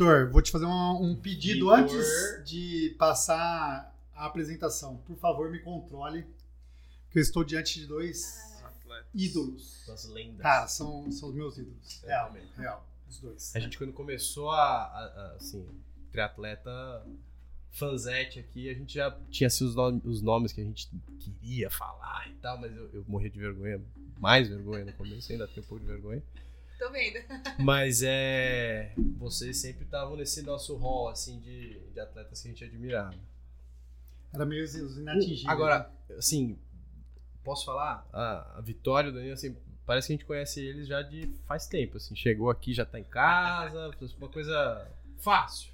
Vitor, vou te fazer um, um pedido Vitor. antes de passar a apresentação. Por favor, me controle, que eu estou diante de dois Atleta. ídolos. Das lendas. Cara, são, são os meus ídolos. É, Real, realmente. real. Os dois. A gente quando começou a, a- a, assim, triatleta fanzete aqui, a gente já tinha assim, os, nomes, os nomes que a gente queria falar e tal, mas eu, eu morria de vergonha, mais vergonha no começo, ainda tenho um pouco de vergonha. Tô vendo. Mas é. Vocês sempre estavam nesse nosso hall, assim, de, de atletas que a gente admirava. Era meio os os inatingíveis. Agora, assim, posso falar? A, a Vitória o Danilo, assim, parece que a gente conhece eles já de faz tempo, assim. Chegou aqui, já tá em casa, uma coisa fácil.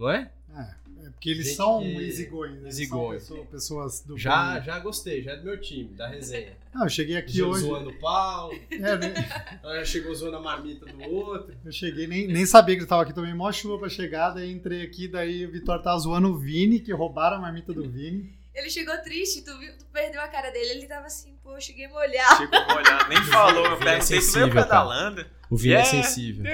Não é? É, é porque eles Gente são que- easygoing, né? Easygoing. Pessoa- pessoas do Já, bem. já gostei, já é do meu time, da resenha. Não, eu cheguei aqui Já hoje. zoando o pau, É, né? já chegou zoando a marmita do outro. Eu cheguei, nem, nem sabia que ele tava aqui também, mó chuva pra chegar, daí entrei aqui, daí o Vitória tava zoando o Vini, que roubaram a marmita do Vini. Ele chegou triste, tu, viu, tu perdeu a cara dele. Ele tava assim, pô, eu cheguei a molhar. Chegou molhado, nem falou. Eu é perguntei, tu sensível, veio cara. pedalando? O Vini é É. sensível.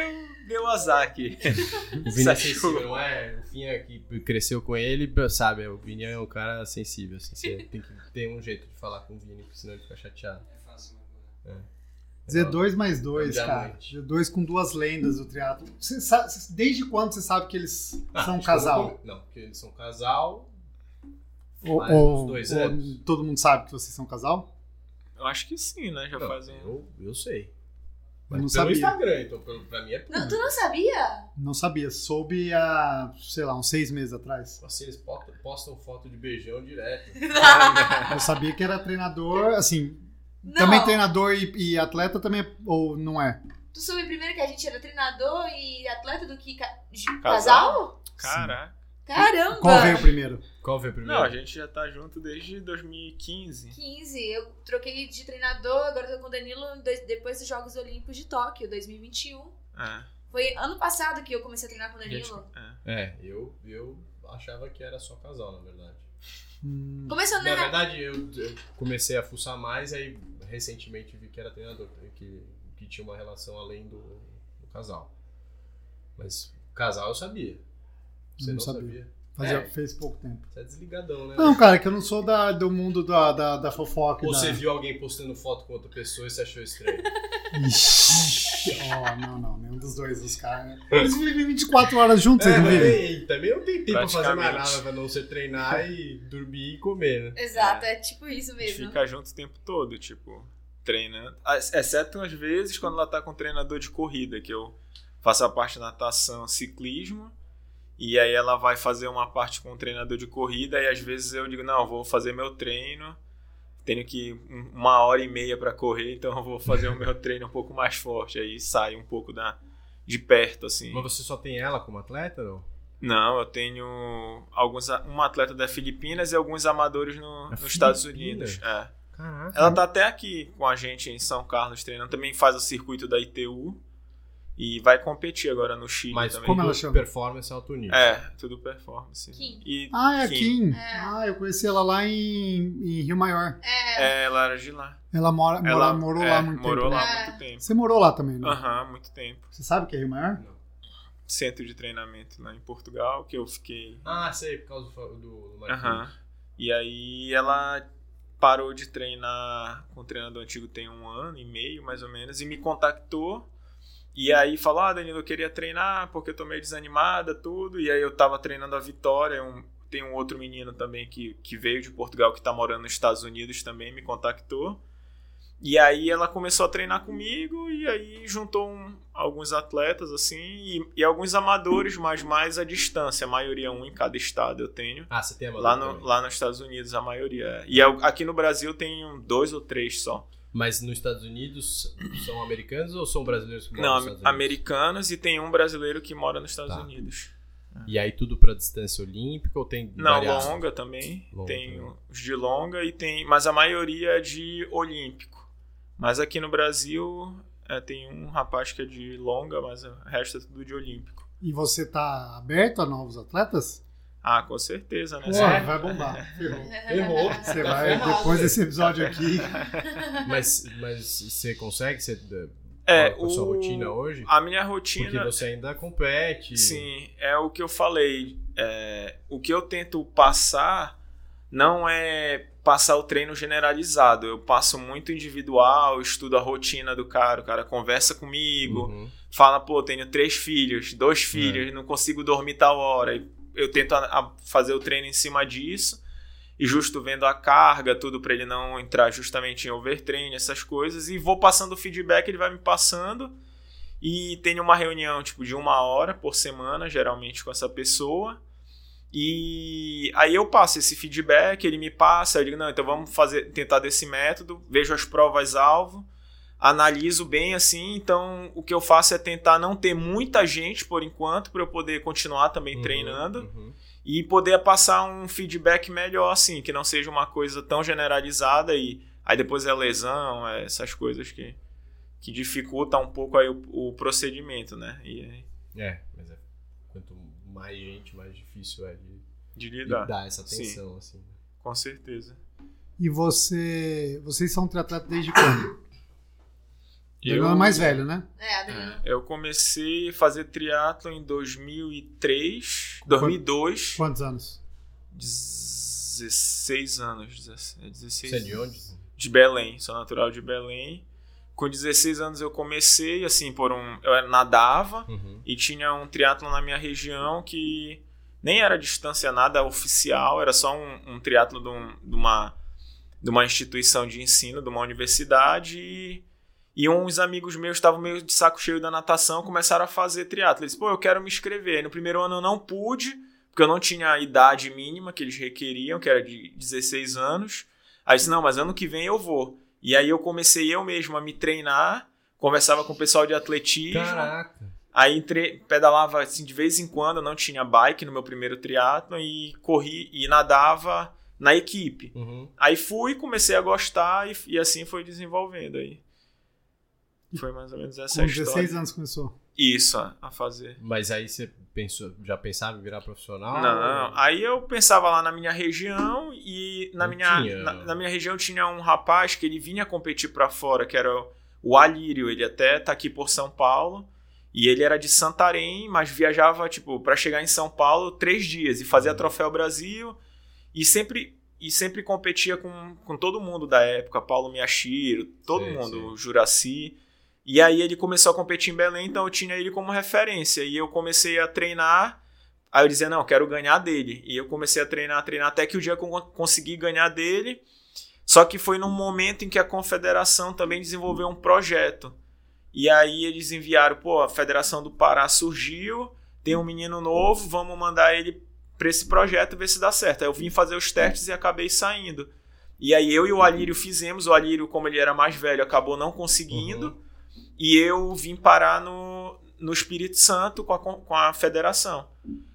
Deu azar aqui. O Vini é sensível, não é? O Vini é que cresceu com ele, sabe? O Vini é um cara sensível, assim. Você tem que ter um jeito de falar com o Vini, porque senão ele fica chateado. Z2 mais 2, É cara. diamante. Z2 com duas lendas do triatlo. Desde quando você sabe que eles Ah, são um que casal? Não, porque eles são casal. Ou, mais uns ou- dois ou anos. todo mundo sabe que vocês são casal? Eu acho que sim, né? Já Não, fazem. eu, eu sei. Eu não pelo sabia. Instagram, então pelo, pra mim é Não, tu não sabia? Não sabia. Soube há, sei lá, uns seis meses atrás. Assim, eles postam, postam foto de beijão direto. Eu sabia que era treinador, assim. Não. Também treinador e, e atleta também, é- ou não é? Tu soube primeiro que a gente era treinador e atleta do que ca- de- Casal? casal? Caraca. Caramba! Qual veio primeiro? Qual foi o primeiro? Não, a gente já tá junto desde 2015. 15. Eu troquei de treinador, agora tô com o Danilo depois dos Jogos Olímpicos de Tóquio, 2021. É, Foi ano passado que eu comecei a treinar com o a gente- Danilo. é. É, eu, eu achava que era só casal, na verdade. Hum, Começou Na na. verdade, eu, eu comecei a fuçar mais, aí recentemente vi que era treinador, que, que tinha uma relação além do, do casal. Mas casal eu sabia. Você Não não, sabia. sabia. fazia, É. Fez pouco tempo. Você é desligadão, né? Não, cara, que eu não sou da, do mundo da, da, da fofoca. Ou da... você viu alguém postando foto com outra pessoa e você achou estranho? Ixi, ó, não, não, nenhum dos dois, os caras. né? Eles vivem 24 horas juntos, não vivem? também, não tem tempo pra fazer mais nada, pra não ser treinar e dormir e comer, né? Exato, é tipo isso A gente mesmo. fica junto o tempo todo, tipo, treinando. Ah, Exceto às vezes quando ela tá com treinador de corrida, que eu faço a parte de natação, ciclismo, e aí ela vai fazer uma parte com o treinador de corrida, e às vezes eu digo, não, eu vou fazer meu treino, tenho que um- uma hora e meia para correr, então eu vou fazer o meu treino um pouco mais forte, aí sai um pouco da de perto, assim. Mas você só tem ela como atleta, não? Não, eu tenho alguns um atleta da Filipinas e alguns amadores no- nos Estados? Unidos. É. Caraca. Ela tá até aqui com a gente em São Carlos treinando, também faz o circuito da ITU e vai competir agora no Chile Mas também. Como ela tudo chama? performance alto nível. É, tudo performance. Kim. E Ah, é a Kim. Kim. É. Ah, eu conheci ela lá em, em Rio Maior. É, é, ela era de lá. Ela, mora, mora- Ela morou é, lá muito morou tempo. lá né? há É. muito tempo. Você morou lá também, né? Aham, muito tempo. Você sabe que é Rio Maior? Não. Centro de treinamento lá em Portugal, que eu fiquei. Ah, sei, por causa do, do, do. Aham. E aí ela parou de treinar com o treinador antigo tem um ano e meio, mais ou menos, e me contactou. E aí falou, ah, Danilo, eu queria treinar porque eu tô meio desanimada, tudo. E aí eu tava treinando a Vitória, um, tem um outro menino também que, que veio de Portugal, que tá morando nos Estados Unidos também, me contactou. E aí ela começou a treinar comigo e aí juntou um- alguns atletas assim e, e alguns amadores, mas mais à distância, a maioria um em cada estado eu tenho. Ah, você tem a Lá, no, lá nos Estados Unidos, a maioria é. E eu- aqui no Brasil tem dois ou três só. Mas nos Estados Unidos são americanos ou são brasileiros que moram Não, nos Estados Unidos? americanos e tem um brasileiro que mora nos Estados Tá. Unidos. E aí tudo pra distância olímpica ou tem Não, variável? longa também. Longa tem também. os de longa e tem. Mas a maioria é de olímpico. Mas aqui no Brasil é, tem um rapaz que é de longa, mas o resto é tudo de olímpico. E você tá aberto a novos atletas? Ah, com certeza, né? Pô, vai bombar. Ferrou. Errou. Você Tá vai, depois desse episódio aqui. Mas, mas você consegue? Você eh, É, com a sua o- rotina hoje? A minha Porque rotina. você ainda compete. Sim, é o que eu falei. É, o que eu tento passar não é passar o treino generalizado. Eu passo muito individual, estudo a rotina do cara. O cara conversa comigo, Uhum. fala, pô, tenho três filhos, dois filhos, não consigo dormir tal hora. E Eu tento a- a fazer o treino em cima disso. E justo vendo a carga, tudo pra ele não entrar justamente em overtraining, essas coisas. E vou passando o feedback, ele vai me passando. E tenho uma reunião tipo de uma hora por semana, geralmente com essa pessoa. E aí eu passo esse feedback, ele me passa, eu digo, não, então vamos fazer, tentar desse método, vejo as provas-alvo, analiso bem assim, então o que eu faço é tentar não ter muita gente por enquanto, para eu poder continuar também Uhum, treinando uhum. e poder passar um feedback melhor, assim, que não seja uma coisa tão generalizada e aí depois é lesão, é essas coisas que, que dificulta um pouco aí o, o procedimento, né? E aí, É, mas é, quanto mais gente, mais difícil é de, de de lidar, dar essa atenção, assim. com certeza. E você. Vocês são triatletas desde quando? Eu- Eu... é mais velho, né? É, Adriano. É, eu comecei a fazer triatlo em 2003, 2002, Quantos anos? 16 anos, 16, 16 Você é de onde? de Belém, sou natural de Belém. Com 16 anos eu comecei, assim, por um. Eu nadava Uhum. e tinha um triatlo na minha região que nem era distância nada oficial, era só um, um triatlo de, um- de uma, de uma instituição de ensino, de uma universidade. E, e uns amigos meus estavam meio de saco cheio da natação, começaram a fazer triatlo. Eles, pô, eu quero me inscrever. Aí no primeiro ano eu não pude, porque eu não tinha a idade mínima que eles requeriam, que era de 16 anos. Aí eu disse, não, mas ano que vem eu vou. E aí eu comecei eu mesmo a me treinar, conversava com o pessoal de atletismo. Caraca. Aí entre, pedalava assim de vez em quando, eu não tinha bike no meu primeiro triatlo e corri e nadava na equipe. Uhum. Aí fui, comecei a gostar e, e assim foi desenvolvendo aí. Foi mais ou menos essa Com a história. 16 anos começou. Isso, a, fazer. Mas aí você pensou, já pensava em virar profissional? Não, aí eu pensava lá na minha região e na Não minha, na, na minha região tinha um rapaz que ele vinha competir pra fora, que era o- Alírio, ele até tá aqui por São Paulo. E ele era de Santarém, mas viajava, tipo, para chegar em São Paulo três dias e fazia Uhum. Troféu Brasil e sempre e sempre competia com, com todo mundo da época, Paulo Miyashiro, todo Sim, mundo, sim. o Juraci. E aí ele começou a competir em Belém, então eu tinha ele como referência. E eu comecei a treinar, aí eu dizia, não, eu quero ganhar dele. E eu comecei a treinar, treinar, até que o dia que eu con- consegui ganhar dele. Só que foi num momento em que a confederação também desenvolveu um projeto. E aí eles enviaram, pô, a Federação do Pará surgiu, tem um menino novo, vamos mandar ele pra esse projeto ver se dá certo. Aí eu vim fazer os testes e acabei saindo. E aí eu e o Alírio fizemos, o Alírio, como ele era mais velho, acabou não conseguindo. E eu vim parar no, no Espírito Santo com a, com a federação.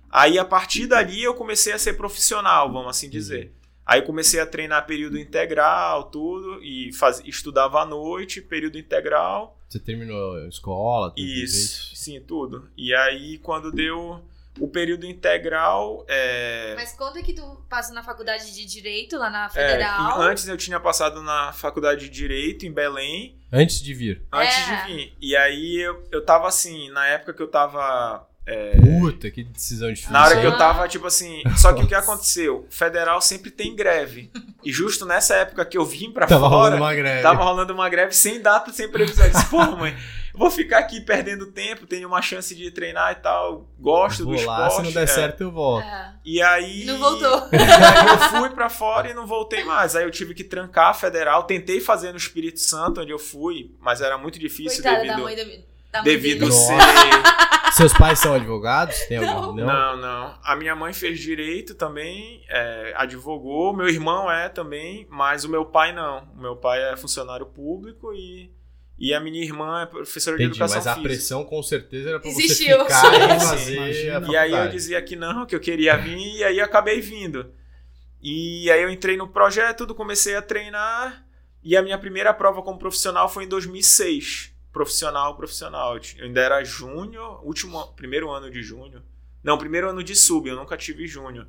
Aí a partir dali eu comecei a ser profissional, vamos assim dizer. Aí comecei a treinar período integral, tudo, e faz, estudava à noite, período integral. Você terminou a escola? tudo Isso, sim, tudo. E aí, quando deu o período integral, é, Mas conta que tu passa na faculdade de Direito, lá na é, Federal. que antes eu tinha passado na faculdade de Direito em Belém, Antes de vir. antes É. de vir. E aí eu, eu tava assim, na época que eu tava. é, Puta, que decisão difícil. na hora que eu tava, tipo assim. Só que o que aconteceu? O federal sempre tem greve. E justo nessa época que eu vim pra Tava fora. rolando uma greve. Tava rolando uma greve sem data, sem previsão. Eu disse, pô, mãe, vou ficar aqui perdendo tempo, tenho uma chance de treinar e tal, gosto Vou do lá, esporte. se não der é. certo eu volto. É. E aí. E não voltou. E aí eu fui pra fora e não voltei mais. Aí eu tive que trancar a federal. Tentei fazer no Espírito Santo, onde eu fui, mas era muito difícil Coitada da devido, mãe da, da mãe devido ser. Seus pais são advogados? Tem algum? Não. Não, não. A minha mãe fez direito também, é, advogou. Meu irmão é também, mas o meu pai não. O meu pai é funcionário público e, e a minha irmã é professora de Entendi, educação mas a física. pressão com certeza era pra Existiu. você ficar e Sim, fazer imagina. a E aí eu dizia que não, que eu queria vir, e aí acabei vindo. E aí eu entrei no projeto, tudo, comecei a treinar, e a minha primeira prova como profissional foi em 2006. Profissional, profissional. Eu ainda era júnior, último, primeiro ano de júnior. Não, primeiro ano de sub, eu nunca tive júnior.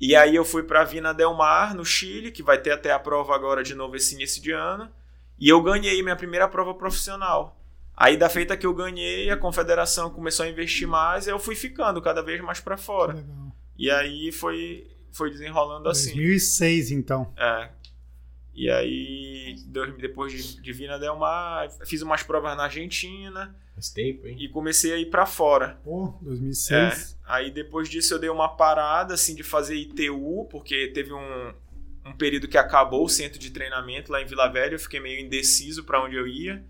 E aí eu fui pra Vina Del Mar, no Chile, que vai ter até a prova agora de novo esse início de ano. E eu ganhei minha primeira prova profissional. Aí da feita que eu ganhei, a confederação começou a investir mais, eu fui ficando cada vez mais pra fora. Legal. E aí foi, foi desenrolando assim. 2006, então. É. E aí, depois de, de Vina Del Mar, fiz umas provas na Argentina Faz tempo, hein? e comecei a ir pra fora. Pô, 2006. Aí depois disso eu dei uma parada assim de fazer ITU, porque teve um, um período que acabou o centro de treinamento lá em Vila Velha, eu fiquei meio indeciso pra onde eu ia.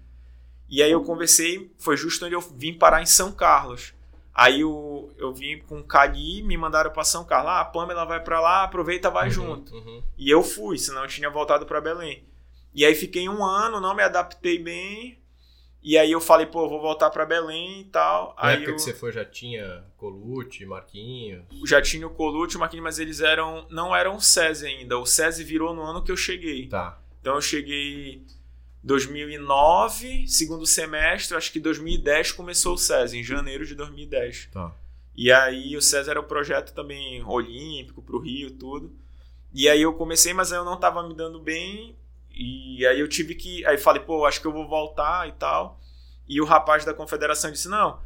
E aí eu conversei, foi justo onde eu vim parar em São Carlos. Aí eu, eu vim com o Cali, me mandaram pra São Carlos. Ah, a Pamela vai pra lá, aproveita, vai Uhum, junto. uhum. E eu fui, senão eu tinha voltado pra Belém. E aí fiquei um ano, não me adaptei bem. E aí eu falei, pô, eu vou voltar pra Belém e tal. Na aí época eu que você foi já tinha Colucci, Marquinhos. já tinha o Colucci, o Marquinhos, mas eles eram não eram o SESI ainda. O SESI virou no ano que eu cheguei. Tá. Então eu cheguei 2009, segundo semestre, acho que 2010 começou o SESI, em janeiro de 2010. Tá. E aí o SESI era o projeto também olímpico pro Rio, tudo. E aí eu comecei, mas aí eu não tava me dando bem. E aí eu tive que. Aí falei, pô, acho que eu vou voltar e tal. E o rapaz da confederação disse: não,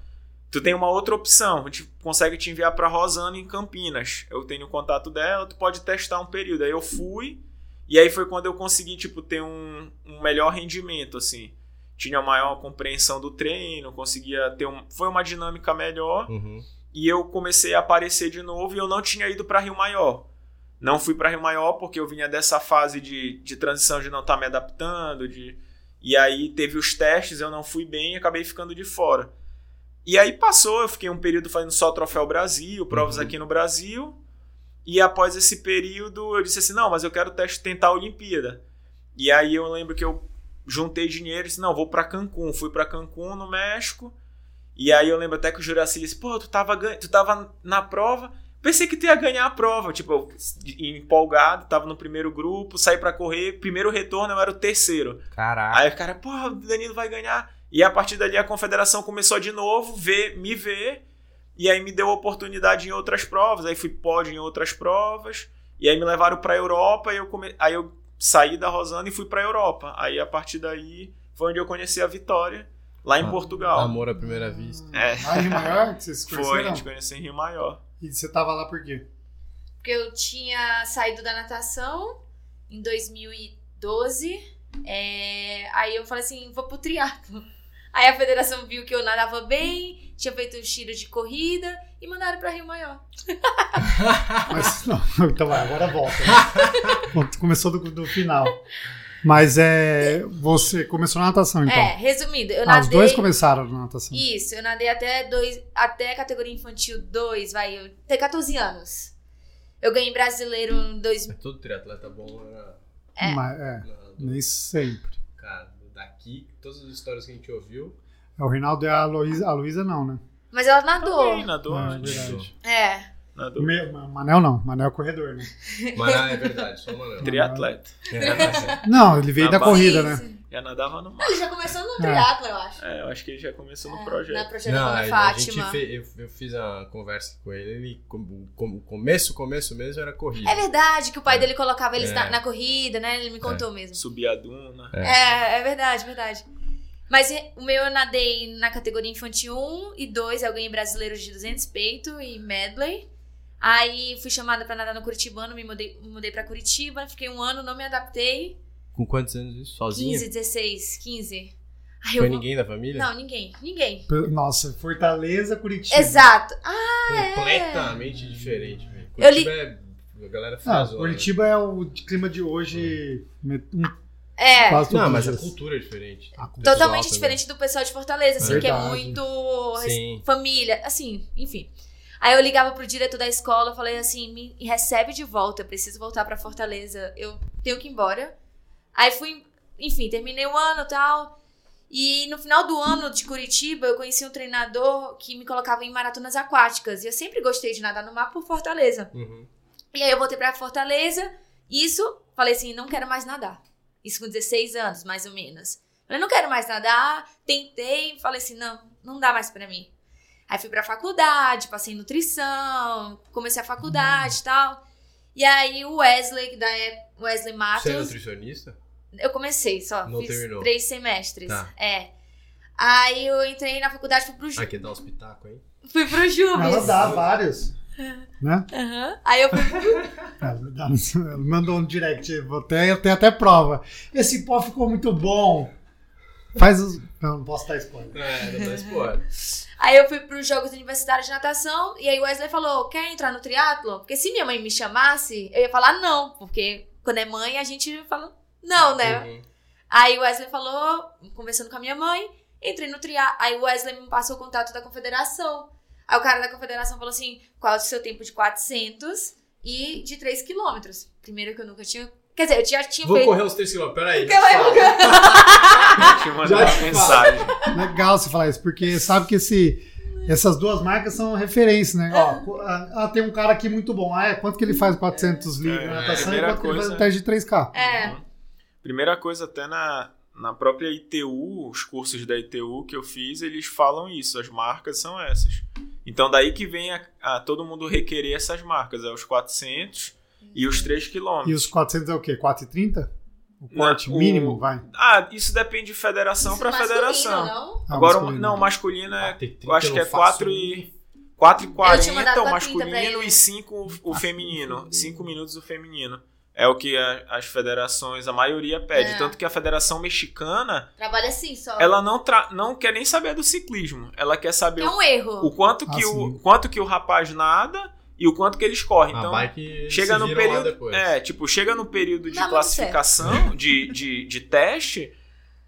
tu tem uma outra opção. A gente consegue te enviar pra Rosana em Campinas. Eu tenho o contato dela, tu pode testar um período. Aí eu fui. E aí foi quando eu consegui, tipo, ter um, um melhor rendimento, assim. Tinha maior compreensão do treino, conseguia ter um. Foi uma dinâmica melhor Uhum. e eu comecei a aparecer de novo e eu não tinha ido para Rio Maior. Não fui para Rio Maior porque eu vinha dessa fase de, de transição de não estar me adaptando, de e aí teve os testes, eu não fui bem e acabei ficando de fora. E aí passou, eu fiquei um período fazendo só Troféu Brasil, provas Uhum. aqui no Brasil. E após esse período, eu disse assim: "Não, mas eu quero teste, tentar a Olimpíada". E aí eu lembro que eu juntei dinheiro e disse: "Não, vou para Cancún". Fui para Cancún, no México. E aí eu lembro até que o Juraci disse, pô, tu tava, tu tava na prova, pensei que tu ia ganhar a prova, tipo, eu, empolgado, tava no primeiro grupo, saí pra correr, primeiro retorno eu era o terceiro. Caraca. Aí o cara, pô, o Danilo vai ganhar. E a partir dali a confederação começou de novo, ver, me ver, e aí me deu oportunidade em outras provas, aí fui pódio em outras provas, e aí me levaram pra Europa, e eu come... aí eu saí da Rosana e fui pra Europa. Aí a partir daí foi onde eu conheci a Vitória, lá em Ah, Portugal. Amor à primeira vista. É. Em Rio Maior, que vocês se Foi, a conheceram? gente conheceu em Rio Maior. E você tava lá por quê? Porque eu tinha saído da natação em 2012. é, Aí eu falei assim, vou pro triatlo. Aí a federação viu que eu nadava bem, tinha feito um tiro de corrida e mandaram pra Rio Maior. Mas, não, então vai, agora volta. Bom, Começou do, do final. Mas é. Você começou na natação, então. É, resumindo, eu ah, os nadei. dois começaram na natação. Isso, eu nadei até dois, até categoria infantil 2, vai, eu até 14 anos. Eu ganhei brasileiro em dois, Mas todo triatleta bom era. É. Mas, é, nem sempre. Cara, daqui, todas as histórias que a gente ouviu. É, o Reinaldo e a Luísa. A Luísa não, né? mas ela nadou. Também, nadou. Ah, é gente. verdade. É. Nadou. Me- Manel não. Manel é corredor, né? Ah, é verdade, só uma não. Triatleta. É, Não, ele veio Na da base. corrida, né? Já nadava no mar. Ele já começou no triatlo, eu acho. É, eu acho que ele já começou no Na projeto. projeto Não, a, a Fátima. gente fe- eu, eu fiz a conversa com ele, ele com- começo, começo mesmo era corrida. É verdade que o pai dele colocava eles É. na, na corrida, né? Ele me contou mesmo. Subir a duna. É. É, é verdade, verdade. Mas o meu eu nadei na categoria infantil 1 e 2, eu ganhei brasileiro de 200 peito e medley. Aí fui chamada pra nadar no Curitibano, me mudei, mudei pra Curitiba, fiquei um ano, não me adaptei. Com quantos anos isso? Sozinha? 15, 16, 15. Aí Foi eu ninguém da família? Não, ninguém, ninguém. Nossa, Fortaleza, Curitiba. Exato. Ah, Completamente diferente, velho. Eu li- Curitiba é. A galera faz. né? Curitiba é o clima de hoje. um- é. Não, mas a cultura é diferente. A cultura. Totalmente também. diferente do pessoal de Fortaleza, assim, que é muito Sim. família, assim, enfim. Aí eu ligava pro diretor da escola, falei assim, me recebe de volta, eu preciso voltar pra Fortaleza, eu tenho que ir embora. Aí fui, enfim, terminei o ano e tal. E no final do ano de Curitiba, eu conheci um treinador que me colocava em maratonas aquáticas. E eu sempre gostei de nadar no mar por Fortaleza. Uhum. E aí eu voltei pra Fortaleza. Isso, falei assim, não quero mais nadar. Isso com 16 anos, mais ou menos. Falei, não quero mais nadar. Tentei, falei assim, não, não dá mais pra mim. Aí fui pra faculdade, passei em nutrição, comecei a faculdade e tal. E aí o Wesley, da é- Wesley Matos, Você é nutricionista? eu comecei só, Não fiz terminou. três semestres. Tá. É. Aí eu entrei na faculdade, fui pro, Ju- Aqui dá uns pitacos, hein? fui pro Jubes. Ela dá vários. Né? Aham. Aí eu fui Ela, mandou um direct, vou até, tem até prova. Esse pó ficou muito bom. Faz os. Não, não posso dar spoiler. É, não dá spoiler. Aí eu fui pros Jogos Universitários de Natação e aí o Wesley falou: quer entrar no triatlo? Porque se minha mãe me chamasse, eu ia falar não, porque quando é mãe a gente fala não, né? Uhum. Aí o Wesley falou, conversando com a minha mãe, entrei no triatlo. Aí o Wesley me passou o contato da confederação. Aí o cara da confederação falou assim: qual é o seu tempo de 400 e de 3 quilômetros? Primeiro que eu nunca tinha. Quer dizer, eu já tinha Vou feito. correr os 3 km, peraí. Que vai- fala. Te mandar Já uma mensagem. Legal você falar isso, porque sabe que esse, essas duas marcas são referência, né? Ó, ah, tem um cara aqui muito bom. Ah, é? Quanto que ele faz 400 livros É, na natação e primeira quanto que ele faz coisa- no teste de 3K? É. Uhum. Primeira coisa, até na, na própria ITU, os cursos da ITU que eu fiz, eles falam isso, as marcas são essas. Então daí que vem a, a todo mundo requerer essas marcas, é os 400 e os 3 E quilômetros. os 400 é o quê? 4,30? O Não, corte o- mínimo, vai. Ah, isso depende de federação para masculino, federação. Não? Ah, Agora, masculino. não, masculino é, tem 30, eu acho que é faço 4 um. e 4 e Eu 40 tinha mandado o 4,30 pra masculino e 5 o feminino. 5 minutos o feminino. É o que a- as federações, a maioria pede. É. Tanto que a Federação Mexicana, Trabalha assim só. ela não, tra- não quer nem saber do ciclismo. Ela quer saber É o, um erro. o quanto, Ah, que o quanto que o rapaz nada e o quanto que eles correm. A Então, chega no período. depois. É, tipo, chega no período de Dá classificação, de, de, de teste,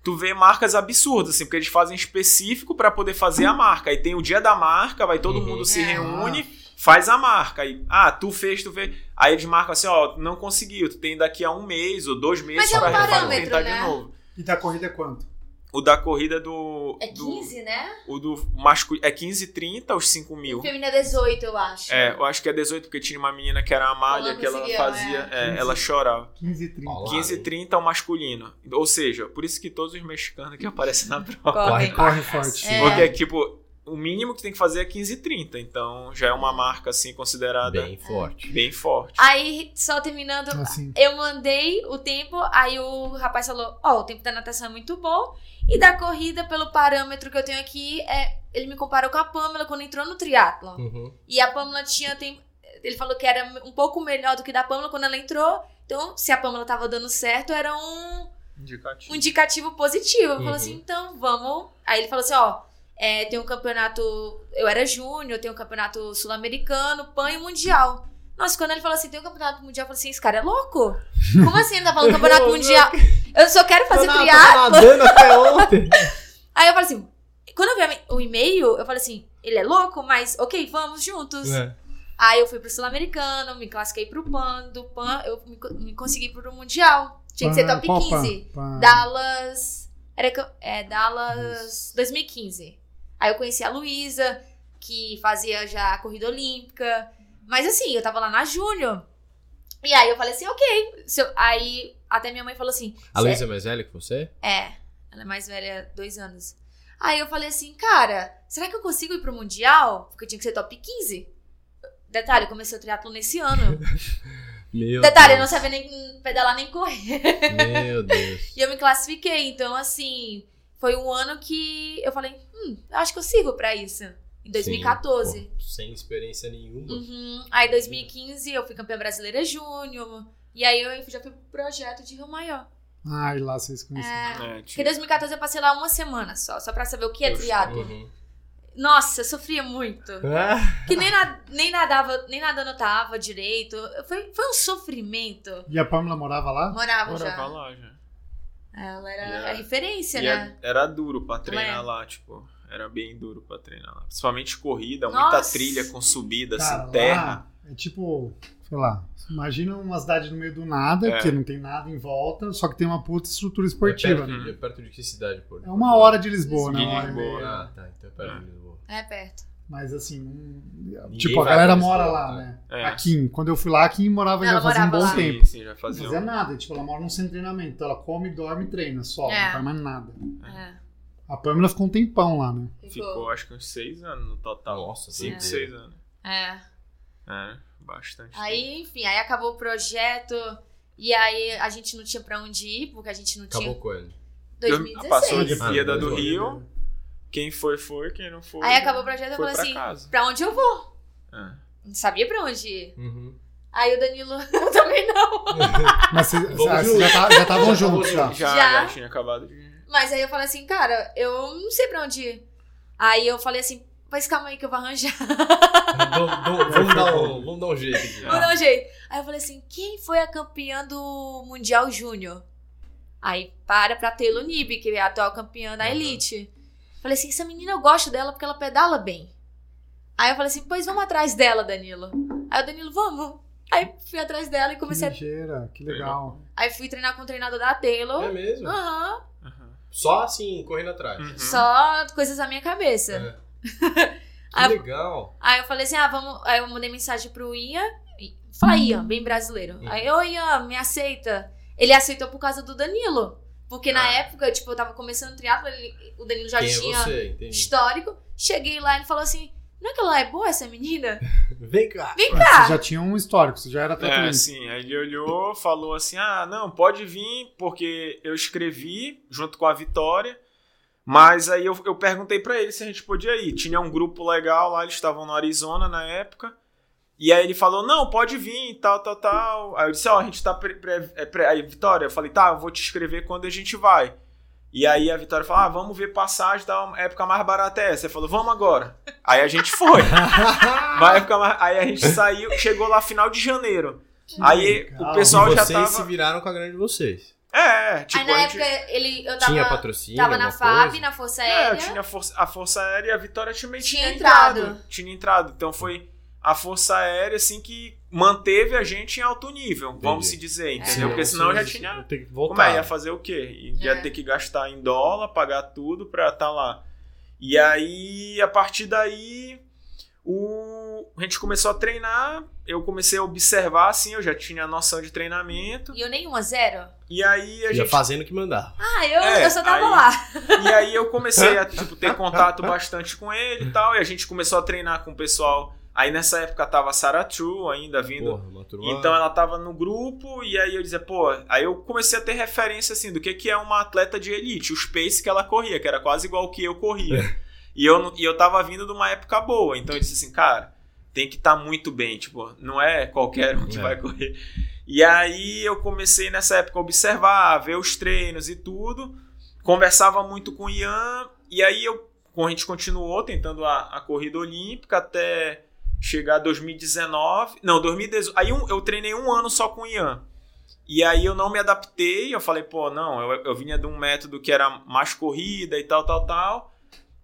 tu vê marcas absurdas, assim, porque eles fazem específico pra poder fazer a marca. Aí tem o dia da marca, vai todo Uhum. mundo se É. reúne, faz a marca. Aí, ah, tu fez, tu fez. Aí eles marcam assim, ó, não conseguiu, tu tem daqui a um mês ou dois meses Mas é um pra tentar né? de novo. E da corrida é quanto? O da corrida do. É do- 15, né? o do masculino. É 15 30 os 5 mil. O feminino é 18, eu acho. É, eu acho que é 18, porque tinha uma menina que era a Ela que ela fazia. é. é, ela chorava. 15 e 30. Ó lá. 15 e 30 o masculino. Ou seja, por isso que todos os mexicanos que aparecem na prova. Corre. Corre forte. É. Porque, tipo, o mínimo que tem que fazer é 15 e 30. Então já é uma marca, assim, considerada Bem forte. bem forte. Aí, só terminando, Assim. eu mandei o tempo, aí o rapaz falou: Ó, o tempo da natação é muito bom. E da corrida, pelo parâmetro que eu tenho aqui, é, ele me comparou com a Pamela quando entrou no triatlon. Uhum. E a Pamela tinha tempo. Ele falou que era um pouco melhor do que da Pamela quando ela entrou. Então, se a Pamela tava dando certo, era um, Indicativo. um indicativo positivo. Eu Uhum. falei assim, então vamos. Aí ele falou assim: ó, é, tem um campeonato. Eu era júnior, tem um campeonato sul-americano, PAN e mundial. Nossa, quando ele falou assim, tem um campeonato mundial, eu falei assim: esse cara é louco? Como assim ele tá falando campeonato mundial? Eu só quero fazer triatlo. até ontem. Aí eu falei assim: quando eu vi o e-mail, eu falei assim: ele é louco, mas ok, vamos juntos. É. Aí eu fui pro Sul-Americano, me classifiquei pro PAN, do PAN eu me, me consegui pro Mundial. Tinha que ser Pan- top qual 15. pan? Pan- Dallas. Era, é, Dallas 2015. Aí eu conheci a Luísa, que fazia já a corrida olímpica. Mas assim, eu tava lá na Júnior. E aí eu falei assim, ok. Eu- aí até minha mãe falou assim: A "Cê- Luísa é mais velha que você? é, ela é mais velha, dois anos. Aí eu falei assim, cara, será que eu consigo ir pro Mundial? Porque tinha que ser top 15. Detalhe, eu comecei o triatlo nesse ano. Meu Detalhe, eu não Deus. sabia nem pedalar nem correr. Meu Deus. E eu me classifiquei. Então, assim, foi um ano que eu falei, hum, eu acho que eu sirvo pra isso. Em 2014. Sim, pô, sem experiência nenhuma. Uhum. Aí, em 2015, eu fui campeã brasileira júnior. E aí, eu já fui pro projeto de Rio Maior. Ai, lá vocês conheceram. É, É, porque tipo, em 2014 eu passei lá uma semana só, só pra saber o que é triatlo. Uhum. Nossa, eu sofria muito. Ah, Que nem, na- nem nadava, nem nadando eu tava direito. Foi, foi um sofrimento. E a Pamela morava lá? Morava morava já. lá já. Ela era Yeah. a referência, E né? é- era duro pra treinar é. lá, tipo, era bem duro pra treinar lá. Principalmente corrida, muita Nossa. trilha com subida, Cara, assim, terra. é tipo, sei lá, imagina uma cidade no meio do nada, É. que não tem nada em volta, só que tem uma puta estrutura é, esportiva. perto, né? de, é perto de que cidade, pô? É uma hora de Lisboa, né? Hora Lisboa. Ah, tá. Então é perto de Lisboa. É perto. Mas assim, Ninguém tipo, a galera mora lá, né? né? É. A Kim, quando eu fui lá, a Kim morava Ela já fazia um bom lá. tempo. Sim, sim, já Não fazia. fazia um- nada, tipo, ela mora num sem treinamento. Então ela come, dorme e treina só, É. não faz mais nada. É. A Pamela ficou um tempão lá, né? Ficou, acho que uns seis anos no total. Nossa, Cinco, seis anos. É. É, bastante. Aí, enfim, aí acabou o projeto. E aí a gente não tinha pra onde ir, porque a gente não Acabou tinha. quando? tempo. 2016. Passou a Ah, Olimpíada do 2016. Rio. Quem foi, foi. Quem não foi. Aí acabou o projeto, eu foi falei pra assim, casa. pra onde eu vou? É. Não sabia pra onde ir. Uhum. Aí o Danilo, eu também não. Mas vocês Vamos ah, já tá- já estavam juntos já. Já, Já? já tinha acabado de. Mas aí eu falei assim, cara, eu não sei pra onde ir. Aí eu falei assim, mas calma aí que eu vou arranjar. Vamos- vamos, vamos dar um, vamos dar um jeito aqui. Vou dar um jeito. Aí eu falei assim, quem foi a campeã do Mundial Júnior? Aí para pra Taylor Nib, que é a atual campeã da Uhum. Elite. Falei assim, essa menina eu gosto dela porque ela pedala bem. Aí eu falei assim, pois vamos atrás dela, Danilo. Aí o Danilo, vamos. Aí fui atrás dela e Que comecei a... ligeira, que legal. Aí fui treinar com o treinador da Taylor. É mesmo? Aham. Aham. Só assim, correndo atrás. Uhum. Só coisas da minha cabeça. É. Aí Que legal. Aí eu falei assim, ah, vamos. Aí eu mandei mensagem pro Ian. Fala Ian, bem brasileiro. Uhum. Aí, ô Ian, me aceita. Ele aceitou por causa do Danilo. Porque na Ah. época, tipo, eu tava começando o triatlo, o Danilo já Quem é tinha você? Entendi. histórico. Cheguei lá e ele falou assim: não é que ela é boa, essa menina? Vem cá. Vem Você cá! já tinha um histórico, você já era É, tatuante. assim, aí ele olhou, falou assim: ah, não, pode vir, porque eu escrevi junto com a Vitória. Mas aí eu, eu perguntei pra ele se a gente podia ir. Tinha um grupo legal lá, eles estavam no Arizona na época. E aí ele falou: não, pode vir, tal, tal, tal. Aí eu disse: ó, a gente tá. Pre, pre, é, pre- Aí, Vitória, eu falei: tá, eu vou te escrever quando a gente vai. E aí a Vitória falou: ah, vamos ver passagem da época mais barata é essa. Ele falou: vamos agora. Aí a gente foi. Vai mais... Aí a gente saiu, chegou lá final de janeiro. Aí legal. o pessoal e já vocês tava. se viraram com a grana de vocês. É, tipo, Aí na a gente... época ele, eu tava, Tinha patrocínio? tava na FAB, coisa? na Força É, Aérea. eu tinha a força, a Força Aérea e a Vitória também Tinha tinha, entrado. entrado. Tinha entrado. Então foi a Força Aérea, assim, que manteve a gente em alto nível, vamos Entendi. se dizer, entendeu? Senão Porque senão já tinha. ter que Como voltar. é? Ia fazer o quê? Ia É. ter que gastar em dólar, pagar tudo pra estar lá. E aí, a partir daí, o... a gente começou a treinar. Eu comecei a observar, assim, eu já tinha noção de treinamento. E eu nenhuma, zero. E aí a Ia gente fazendo o que mandava. Ah, eu, É, eu só tava aí- lá. E aí eu comecei a tipo, ter contato bastante com ele e tal. E a gente começou a treinar com o pessoal. Aí nessa época tava a Sarah True ainda vindo. Porra, turma... Então ela tava no grupo e aí eu dizia, pô, aí eu comecei a ter referência assim do que que é uma atleta de elite, os pace que ela corria, que era quase igual que eu corria. e eu e eu tava vindo de uma época boa, então eu disse assim, cara, tem que estar muito bem, tipo, não é qualquer um que É. vai correr. E aí eu comecei nessa época a observar, ver os treinos e tudo. Conversava muito com o Ian e aí eu a gente continuou tentando a, a corrida olímpica até chegar 2019. Não, 2018. Aí um- eu treinei um ano só com o Ian. E aí eu não me adaptei. Eu falei, pô, não, eu, eu vinha de um método que era mais corrida e tal, tal, tal.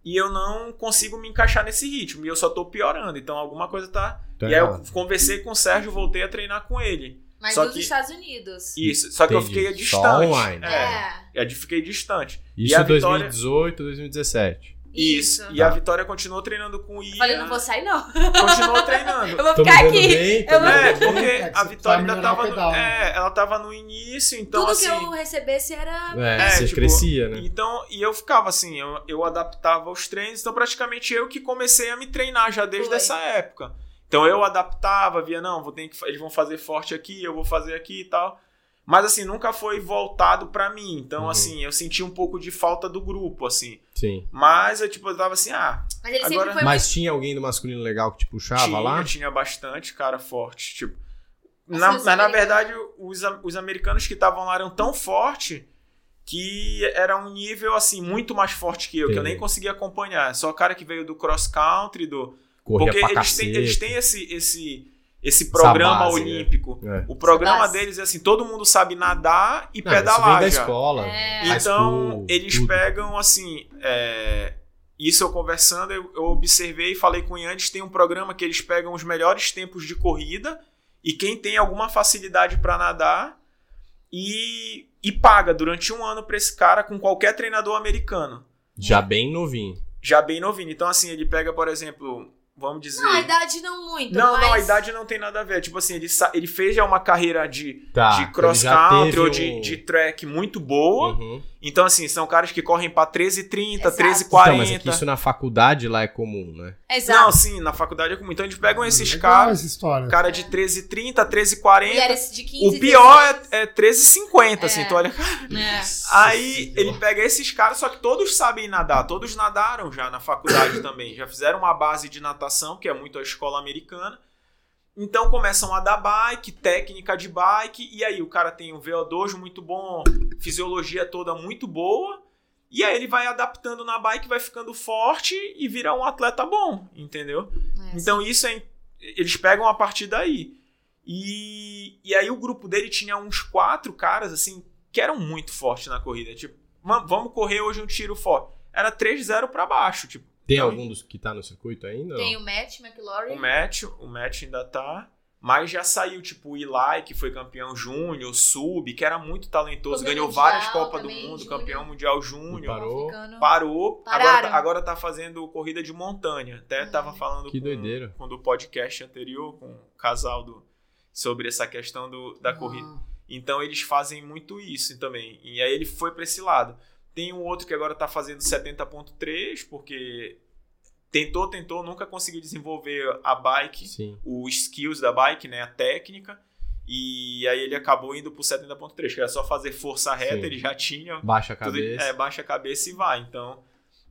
E eu não consigo me encaixar nesse ritmo. E eu só tô piorando. Então alguma coisa tá. Tá e aí eu conversei com o Sérgio, voltei a treinar com ele. Mas Só dos que- Estados Unidos. Isso. Só que eu Entendi. fiquei Só distante. online. É. Eu fiquei distante. Isso e a em Vitória. 2018, 2017. Isso. E a Vitória continuou treinando com o Ian. Eu Falei, não vou sair, não. Continuou treinando. Eu vou ficar aqui. bem, Eu vou- É, porque É, a Vitória ainda tava. No, né? é, ela tava no início, então Tudo assim. que eu recebesse era. É, É, você tipo, crescia, né? Então, e eu ficava assim, eu, eu adaptava os treinos, então praticamente eu que comecei a me treinar já desde Foi. essa época. Então eu adaptava, via, não, vou ter que, eles vão fazer forte aqui, eu vou fazer aqui e tal. Mas assim, nunca foi voltado pra mim. Então, Uhum. assim, eu senti um pouco de falta do grupo, assim. Sim. Mas eu, tipo, eu tava assim, ah, Mas ele Agora- Mas tinha alguém do masculino legal que te puxava tinha, lá? tinha bastante cara forte. Tipo, Mas na, mas na verdade, os, os americanos que estavam lá eram tão fortes que era um nível assim muito mais forte que eu, que eu nem conseguia acompanhar. Só o cara que veio do cross country, do Corria porque pra eles têm, eles têm esse esse esse programa base, olímpico. É. O programa deles é assim, todo mundo sabe nadar e Não, isso pedalar vem da escola. É. Então, school, eles tudo. pegam assim. é, Isso eu conversando, eu, eu observei e falei com o Ian, eles têm um programa que eles pegam os melhores tempos de corrida e quem tem alguma facilidade para nadar e, e paga durante um ano para esse cara com qualquer treinador americano. Já bem novinho. Já bem novinho. Então, assim, ele pega, por exemplo, vamos dizer. Não, a idade não muito. Não, mas... não, a idade não tem nada a ver. Tipo assim, ele, ele fez já uma carreira de, Tá, de ele cross já country teve ou de, um- de track muito boa. Uhum. Então, assim, são caras que correm pra 13,30, Exato. 13,40. Então, mas é que isso na faculdade lá é comum, né? Exato. Não, sim, na faculdade é comum. Então eles pegam esses Legal caras, cara de 13,30, 13,40. Mulheres de 15, O pior 16. é, é 13,50, assim, É. tu olha. É. Aí ele pega esses caras, só que todos sabem nadar, todos nadaram já na faculdade também, já fizeram uma base de natação, que é muito a escola americana. Então começam a dar bike, técnica de bike, e aí o cara tem um VO2 muito bom, fisiologia toda muito boa, e aí ele vai adaptando na bike, vai ficando forte e vira um atleta bom, entendeu? É, Então isso é. Eles pegam a partir daí. E, e aí o grupo dele tinha uns quatro caras, assim, que eram muito fortes na corrida. Tipo, "Vam- vamos correr hoje um tiro forte. Era 3-0 pra baixo. Tipo, Tem Então, algum dos que tá no circuito ainda? Tem o Matt McLaurin. o Matt, o Matt ainda tá. Mas já saiu, tipo, o Eli, que foi campeão júnior, o Sub, que era muito talentoso, Campeão ganhou mundial várias Copas do Mundo, júnior. campeão mundial júnior. parou. Parou, agora, tá- agora tá fazendo corrida de montanha. Até Hum. tava falando Que com, doideira. com do podcast anterior, com o casal do, sobre essa questão do, da corrida. Ah, Então eles fazem muito isso também. E aí ele foi pra esse lado. Tem um outro que agora tá fazendo 70.3, porque tentou, tentou, nunca conseguiu desenvolver a bike, Sim. os skills da bike, né, a técnica. E aí ele acabou indo pro 70.3, que era só fazer força reta, Sim. ele já tinha Baixa a tudo- cabeça. é, baixa a cabeça e vai. Então,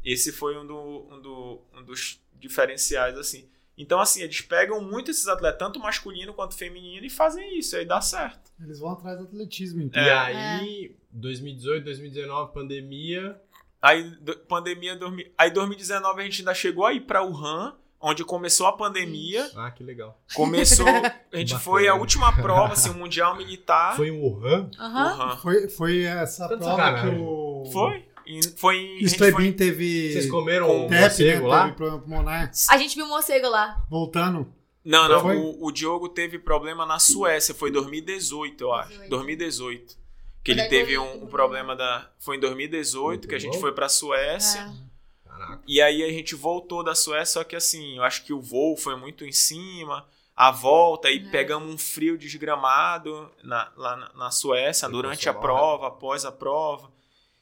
esse foi um, do- um do- um dos diferenciais, assim. Então, assim, eles pegam muito esses atletas, tanto masculino quanto feminino, e fazem isso, aí dá certo. eles vão atrás do atletismo, então. E É. aí, 2018, 2019, pandemia. Aí, do- pandemia, dormi- aí 2019 a gente ainda chegou aí pra Wuhan, onde começou a pandemia. Ah, que legal. Começou, a gente Bacana. foi a última prova, assim, o Mundial Militar. Foi em Wuhan? Aham. Wuhan. Foi, foi essa Tanto prova que o. Foi? Em- foi em. gente foi- teve. Vocês comeram Com um TEP, né? morcego lá? Pulmonar. A gente viu o morcego lá. Voltando. Não, não. Foi? O, o Diogo teve problema na Suécia. Foi 2018, eu acho. 18. 2018. Que ele teve um, um problema da. Foi em 2018 que a gente Muito bom. foi pra Suécia. É. Caraca. E aí a gente voltou da Suécia, só que assim, eu acho que o voo foi muito em cima. A volta, aí É. pegamos um frio desgramado na, lá na, na Suécia, durante a prova, após a prova.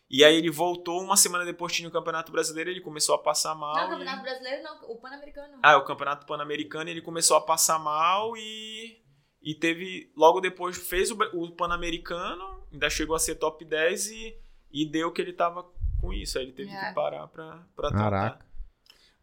E aí ele voltou, uma semana depois tinha o Campeonato Brasileiro, ele começou a passar mal. Não, e- o Campeonato Brasileiro não, o Pan-Americano. Ah, o Campeonato Pan-Americano ele começou a passar mal e, e teve. Logo depois fez o, o Pan-Americano, ainda chegou a ser top 10 e, e deu que ele tava com isso. Aí ele teve É. que parar pra, pra Caraca. tratar.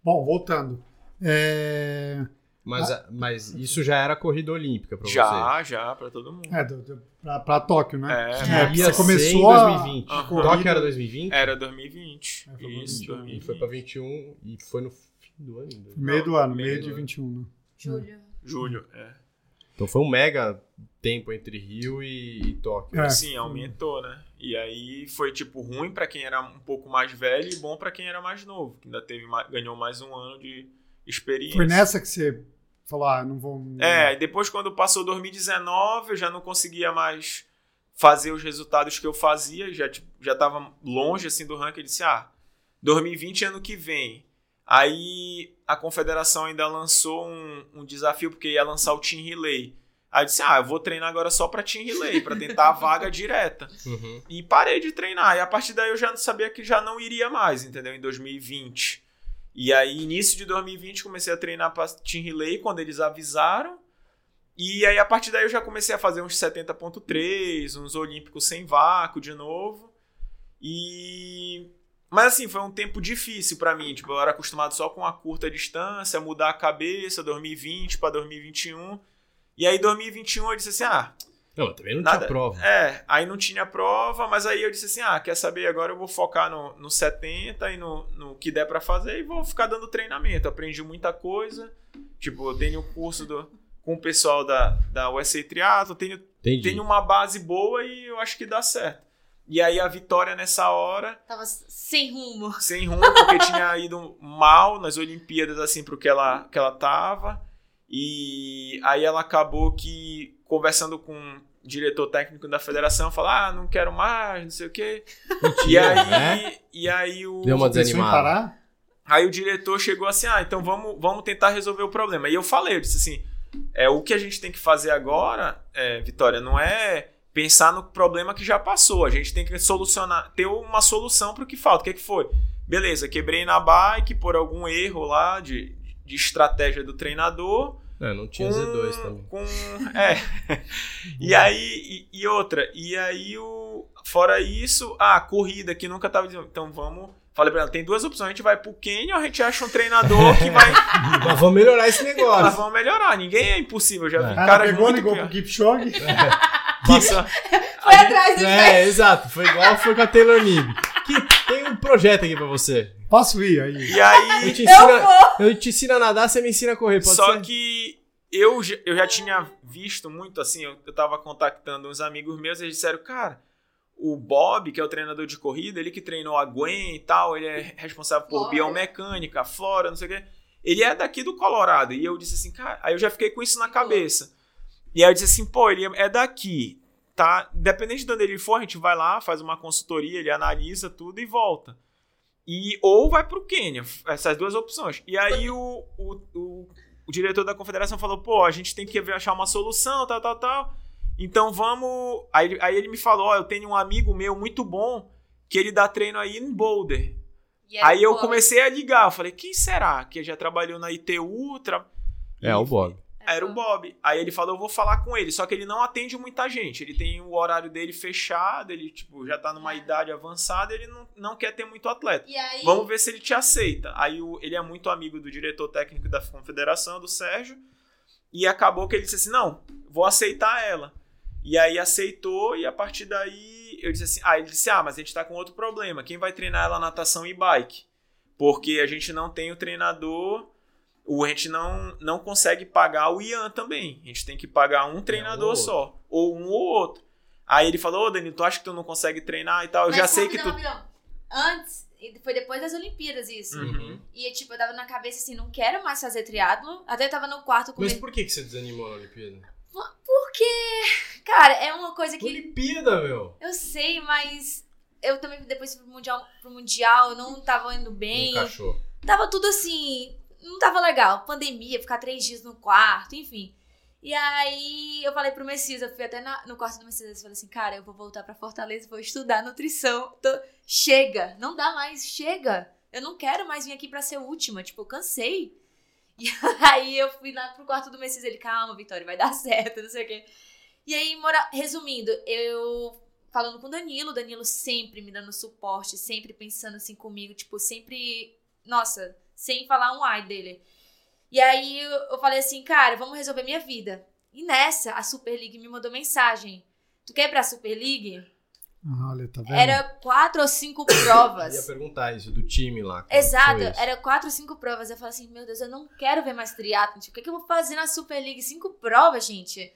Bom, voltando. É, Mas, mas isso já era corrida olímpica pra Já, já, pra todo mundo. é do, do, pra, pra Tóquio, né? É. É, Ia você começou em a- 2020. a Tóquio corrida- era 2020? era 2020. É, foi Isso, 2021. 2020. E foi pra 21 e foi no fim do ano. ainda. Meio do ano, meio de ano. 21, né? Julho. Julho, é. Então foi um mega tempo entre Rio e, e Tóquio. É. Sim, aumentou, né? E aí foi, tipo, ruim pra quem era um pouco mais velho e bom pra quem era mais novo, que ainda teve ganhou mais um ano de experiência. Foi nessa que você falou, ah, não vou. É, e depois quando passou 2019, eu já não conseguia mais fazer os resultados que eu fazia, já tipo, já tava longe assim do ranking, eu disse: "Ah, 2020 é ano que vem". Aí a confederação ainda lançou um, um desafio porque ia lançar o Team Relay. Aí eu disse: "Ah, eu vou treinar agora só pra Team Relay, pra tentar a vaga direta". Uhum. E parei de treinar. E a partir daí eu já sabia que já não iria mais, entendeu? Em 2020. E aí, início de 2020, comecei a treinar pra Team Relay quando eles avisaram. E aí, a partir daí, eu já comecei a fazer uns 70.3, uns olímpicos sem vácuo de novo. E. Mas assim, foi um tempo difícil pra mim. Tipo, eu era acostumado só com a curta distância, mudar a cabeça, 2020 pra 2021. E aí, 2021, eu disse assim: ah, Não, mas também não Nada. tinha prova. é, aí não tinha prova, mas aí eu disse assim: ah, quer saber? Agora eu vou focar no, no 70 e no, no que der pra fazer e vou ficar dando treinamento. Aprendi muita coisa. Tipo, eu tenho um curso do, com o pessoal da, da USA Triathlon, tenho, Entendi. tenho uma base boa e eu acho que dá certo. E aí a vitória nessa hora, Tava sem rumo. sem rumo, porque tinha ido mal nas Olimpíadas, assim, pro que ela, que ela tava. E aí ela acabou que, conversando com o diretor técnico da federação, falou: ah, não quero mais, não sei o quê. E Mentira, aí, né? e aí o. Deu uma desanimada. Aí o diretor chegou assim: ah, então vamos, vamos tentar resolver o problema. E eu falei, eu disse assim: é, o que a gente tem que fazer agora, é, Vitória, não é pensar no problema que já passou. A gente tem que solucionar, ter uma solução para o que falta. O que, que foi? Beleza, quebrei na bike por algum erro lá de, de estratégia do treinador. É, não tinha com, Z2 também. Com, é. e aí, e, e, outra, e aí o. Fora isso, a corrida que nunca tava. Então vamos Falei pra ela, tem duas opções, a gente vai pro Canyon, a gente acha um treinador que vai... Mas vamos melhorar esse negócio. Mas vamos melhorar, ninguém é impossível, já vi O cara cara pegou, ligou pro Kipchoge. Passa... Foi atrás do É, exato. Foi igual foi com a Taylor Nib. Que tem um projeto aqui pra você. Posso ir aí? E aí, Eu te ensino, eu te ensino a nadar, você me ensina a correr, pode só ser? que eu, já- eu já tinha visto muito assim, eu, eu tava contactando uns amigos meus e eles disseram, cara, o Bob, que é o treinador de corrida, ele que treinou a Gwen e tal, ele é responsável por Flora. biomecânica, flora, não sei o quê. Ele é daqui do Colorado. E eu disse assim, cara, aí eu já fiquei com isso na cabeça. E aí eu disse assim, pô, ele é daqui, tá? Independente de onde ele for, a gente vai lá, faz uma consultoria, ele analisa tudo e volta. E ou vai pro Quênia, essas duas opções. E aí o, o, o, o diretor da confederação falou, pô, a gente tem que achar uma solução, tal, tal, tal. Então vamos. Aí, ele- aí ele me falou: Ó, eu tenho um amigo meu muito bom que ele dá treino aí em Boulder. E aí eu Bob. comecei a ligar. Eu falei: quem será? Que já trabalhou na ITU? Tra... É, o Bob. Era o Bob. Aí ele falou: eu vou falar com ele. Só que ele não atende muita gente. Ele tem o horário dele fechado. Ele tipo, já tá numa É. idade avançada. Ele não, não quer ter muito atleta. E aí, Vamos ver se ele te aceita. Aí o- ele é muito amigo do diretor técnico da confederação, do Sérgio. E acabou que ele disse assim: não, vou aceitar ela. E aí aceitou, e a partir daí eu disse assim: ah, ele disse: ah, mas a gente tá com outro problema. Quem vai treinar ela natação e bike? Porque a gente não tem o treinador. O, a gente não, não consegue pagar o Ian também. A gente tem que pagar um treinador outro. só. Ou um ou outro. Aí ele falou: Ô, Danilo, tu acha que tu não consegue treinar e tal? Eu Mas já sei que rapidão, tu. rapidão. Antes, e foi depois das Olimpíadas isso. Uhum. E tipo, eu tava na cabeça assim, não quero mais fazer triatlo. Até eu tava no quarto com Mas por que, que você desanimou na Olimpíada? Porque, cara, é uma coisa que Olimpíada, meu! eu sei, mas eu também depois fui pro mundial, pro mundial, eu não tava indo bem. Encaixou. Tava tudo assim, não tava legal. Pandemia, ficar três dias no quarto, enfim. E aí eu falei pro Messias, eu fui até na- no quarto do Messias e falei assim, cara, eu vou voltar pra Fortaleza, vou estudar nutrição. Tô- Chega, não dá mais, chega. Eu não quero mais vir aqui pra ser última, tipo, eu cansei. E aí eu fui lá pro quarto do Messias, ele, calma, Vitória, vai dar certo, não sei o quê. E aí, mora... resumindo, eu falando com o Danilo, Danilo sempre me dando suporte, sempre pensando assim comigo, tipo, sempre, nossa, sem falar um ai dele. E aí eu, falei assim, cara, vamos resolver minha vida. E nessa, a Super League me mandou mensagem. Tu quer ir pra Super League? Ah, Olha, tá vendo? Era quatro ou cinco Eu ia provas. perguntar isso do time lá. Exato, era quatro ou cinco provas. Eu falei assim, meu Deus, eu não quero ver mais triatlo. Tipo, o que, que eu vou fazer na Super League? Cinco provas, gente.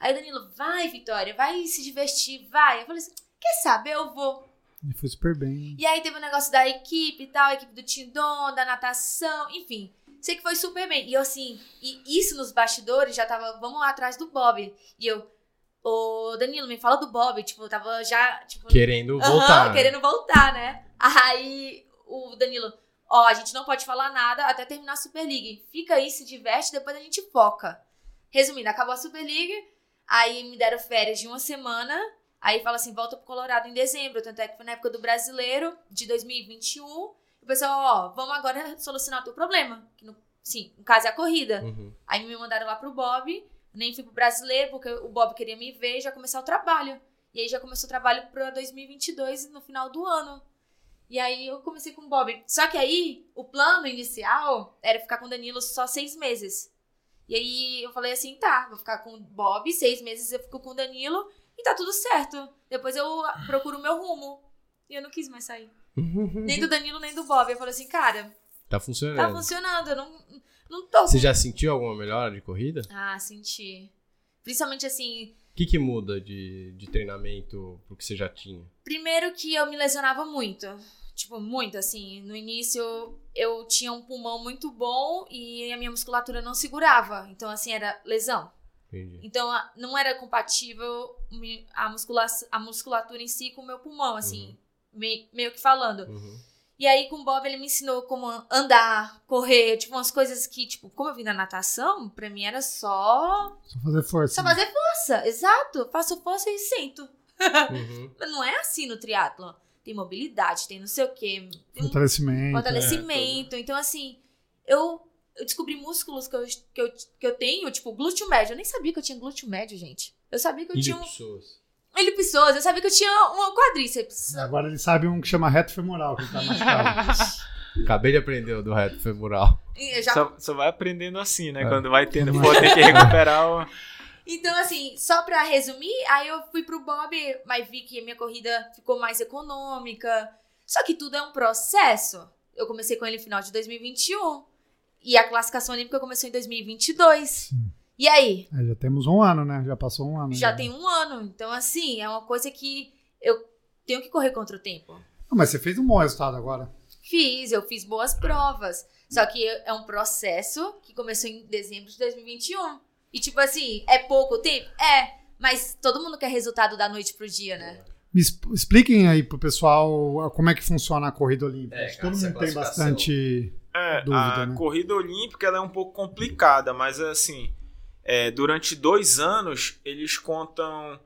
Aí o Danilo, vai, Vitória, vai se divertir, vai. Eu falei assim, quer saber, eu vou. Ele foi super bem. E aí teve o negócio da equipe e tal, a equipe do Tindon, da natação, enfim. Sei que foi super bem. E eu assim, e isso nos bastidores já tava, vamos lá atrás do Bob. E eu, ô Danilo, me fala do Bob. Tipo, eu tava já, tipo, Querendo Aham, voltar. né? querendo voltar, né? Aí o Danilo, ó, a gente não pode falar nada até terminar a Super League. Fica aí, se diverte, depois a gente foca. Resumindo, acabou a Super League, aí me deram férias de uma semana, aí fala assim, volta pro Colorado em dezembro, tanto é que foi na época do Brasileiro, de 2021. O pessoal, ó, vamos agora solucionar o teu problema. Que no, sim, no caso é a corrida. Uhum. Aí me mandaram lá pro Bob, nem fui pro brasileiro, porque o Bob queria me ver e já começar o trabalho. E aí já começou o trabalho pra 2022, no final do ano. E aí eu comecei com o Bob. Só que aí, o plano inicial era ficar com o Danilo só seis meses. E aí eu falei assim, tá, vou ficar com o Bob, seis meses eu fico com o Danilo e tá tudo certo. Depois eu procuro o meu rumo. E eu não quis mais sair. Nem do Danilo, nem do Bob. Eu falei assim, cara, Tá funcionando. tá funcionando, eu não, não tô Você já sentiu alguma melhora de corrida? ah, senti. Principalmente assim, O que, que muda de, de treinamento pro que você já tinha? primeiro que eu me lesionava muito. Tipo, muito, assim. No início eu tinha um pulmão muito bom e a minha musculatura não segurava. Então, assim, era lesão. Entendi. Então, não era compatível a, muscula a musculatura em si com o meu pulmão, assim, me- meio que falando. Uhum. E aí, com o Bob, ele me ensinou como andar, correr, tipo, umas coisas que, tipo, como eu vim da natação, pra mim era só. Só fazer força. Só fazer força, exato. Faço força e sento. Uhum. Mas Não é assim no triatlo. Tem mobilidade, tem não sei o quê. Tem um Fortalecimento. fortalecimento. então, assim, eu, eu descobri músculos que eu, que, eu, que eu tenho, tipo, glúteo médio. Eu nem sabia que eu tinha glúteo médio, gente. Eu sabia que eu tinha um. pessoas. Ele pessoas, eu sabia que eu tinha uma quadríceps. Agora ele sabe um que chama reto femoral, que ele tá machucado. Acabei de aprender o do reto femoral. Já Só, só vai aprendendo assim, né? É. Quando vai tendo, pô, tem que recuperar o. Então, assim, só pra resumir, aí eu fui pro Bob, mas vi que a minha corrida ficou mais econômica. Só que tudo é um processo. Eu comecei com ele no final de 2021. E a classificação olímpica começou em 2022. E aí? É, já temos um ano, né? Já passou um ano. Já tem um ano. Então, assim, é uma coisa que eu tenho que correr contra o tempo. Ah, mas você fez um bom resultado agora. Fiz, eu fiz boas provas. Só que é um processo que começou em dezembro de 2021. E, tipo assim, é pouco tempo? É. Mas todo mundo quer resultado da noite pro dia, né? Me exp- expliquem aí pro pessoal como é que funciona a corrida olímpica. É, Acho que cara, todo mundo tem bastante. É, Dúvida, a né? corrida olímpica ela é um pouco complicada, mas assim, é, durante dois anos eles contam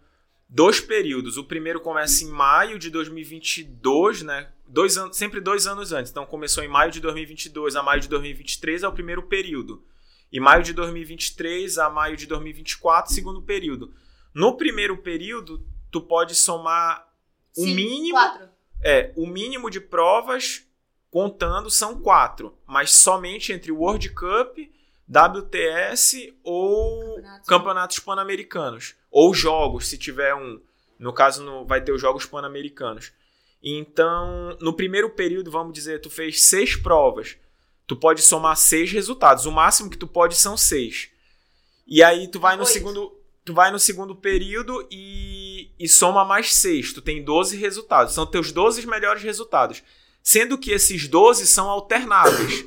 dois períodos. O primeiro começa em maio de 2022, né? Dois anos, sempre dois anos antes. Então começou em maio de 2022 a maio de 2023 é o primeiro período. E maio de 2023 a maio de 2024, segundo período. No primeiro período, tu pode somar o Sim, mínimo Quatro. é, o mínimo de provas contando são quatro, mas somente entre World Cup, WTS ou Campeonatos. campeonatos pan-americanos. Ou jogos, se tiver um. No caso, no- vai ter os jogos pan-americanos. Então, no primeiro período, vamos dizer, tu fez seis provas. Tu pode somar seis resultados. O máximo que tu pode são seis. E aí tu vai no Oito. segundo. Tu vai no segundo período e, e soma mais seis. Tu tem 12 resultados. São teus 12 melhores resultados. Sendo que esses 12 são alternáveis.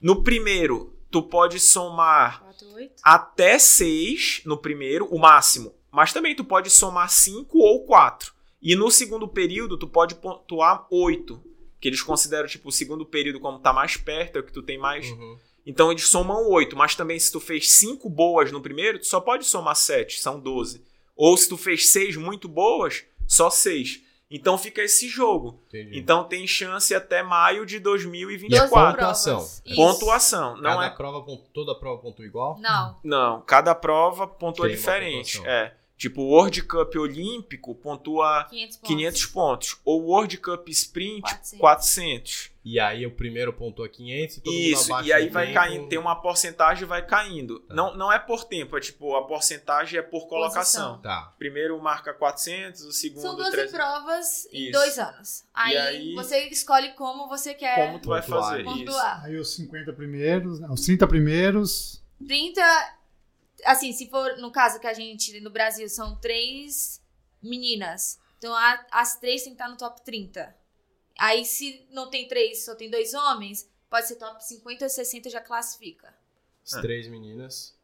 No primeiro, tu pode somar Quatro, oito. até 6 no primeiro, o máximo. Mas também tu pode somar 5 ou 4. E no segundo período, tu pode pontuar 8. Que eles consideram, tipo, o segundo período como tá mais perto, é o que tu tem mais. Uhum. Então eles somam 8. Mas também, se tu fez 5 boas no primeiro, tu só pode somar 7, são 12. Ou se tu fez 6 muito boas, só 6. Então fica esse jogo. Entendi. Então tem chance até maio de E a 2024. pontuação? Isso. Pontuação. Não Cada é prova, toda prova pontua igual? Não. Não, cada prova pontua Tem diferente. pontuação. É. Tipo, o World Cup Olímpico pontua 500 pontos. 500 pontos. Ou o World Cup Sprint, 400. 400. E aí o primeiro pontua 500 e todo mundo Isso, abaixa e aí vai tempo. caindo, tem uma porcentagem e vai caindo. Tá. Não, não é por tempo, é tipo, a porcentagem é por colocação. Tá. Primeiro marca 400, o segundo São 12 300. provas em Isso. dois anos. Aí, aí- você escolhe como você quer Como tu vai Pontuar. fazer isso? pontuar. Aí os 50 primeiros, os 30 primeiros. 30. Assim, se for no caso que a gente no Brasil são três meninas. Então a- as três têm que estar no top 30. Aí se não tem três, só tem dois homens, pode ser top 50 ou 60 já classifica. As É. três meninas.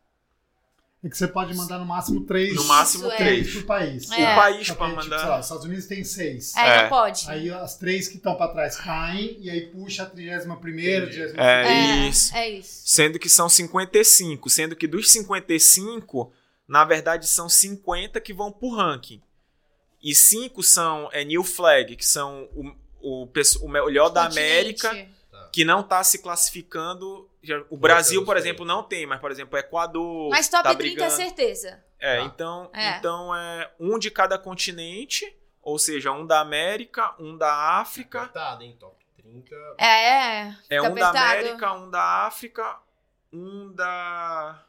É que você pode mandar no máximo três. No máximo Isso, é. três três. por país. É. O país que, pra tipo, mandar. sei lá, os Estados Unidos tem seis. Aí É. não pode. Aí as três que estão pra trás caem e aí puxa a 31 primeira, Entendi. 30 É, é, isso. é isso. Sendo que são 55. Sendo que dos 55, na verdade, são 50 que vão pro ranking. E 5 são é, New Flag, que são o, o, o melhor da América, Continente. que não tá se classificando. O Brasil, por exemplo, não tem, mas, por exemplo, o Equador. Mas top tá 30 é certeza. É, Tá. então É. então é um de cada continente, ou seja, um da América, um da África. Apertado, hein? Top 30. É, é. É um da apertado. América, um da África, um da.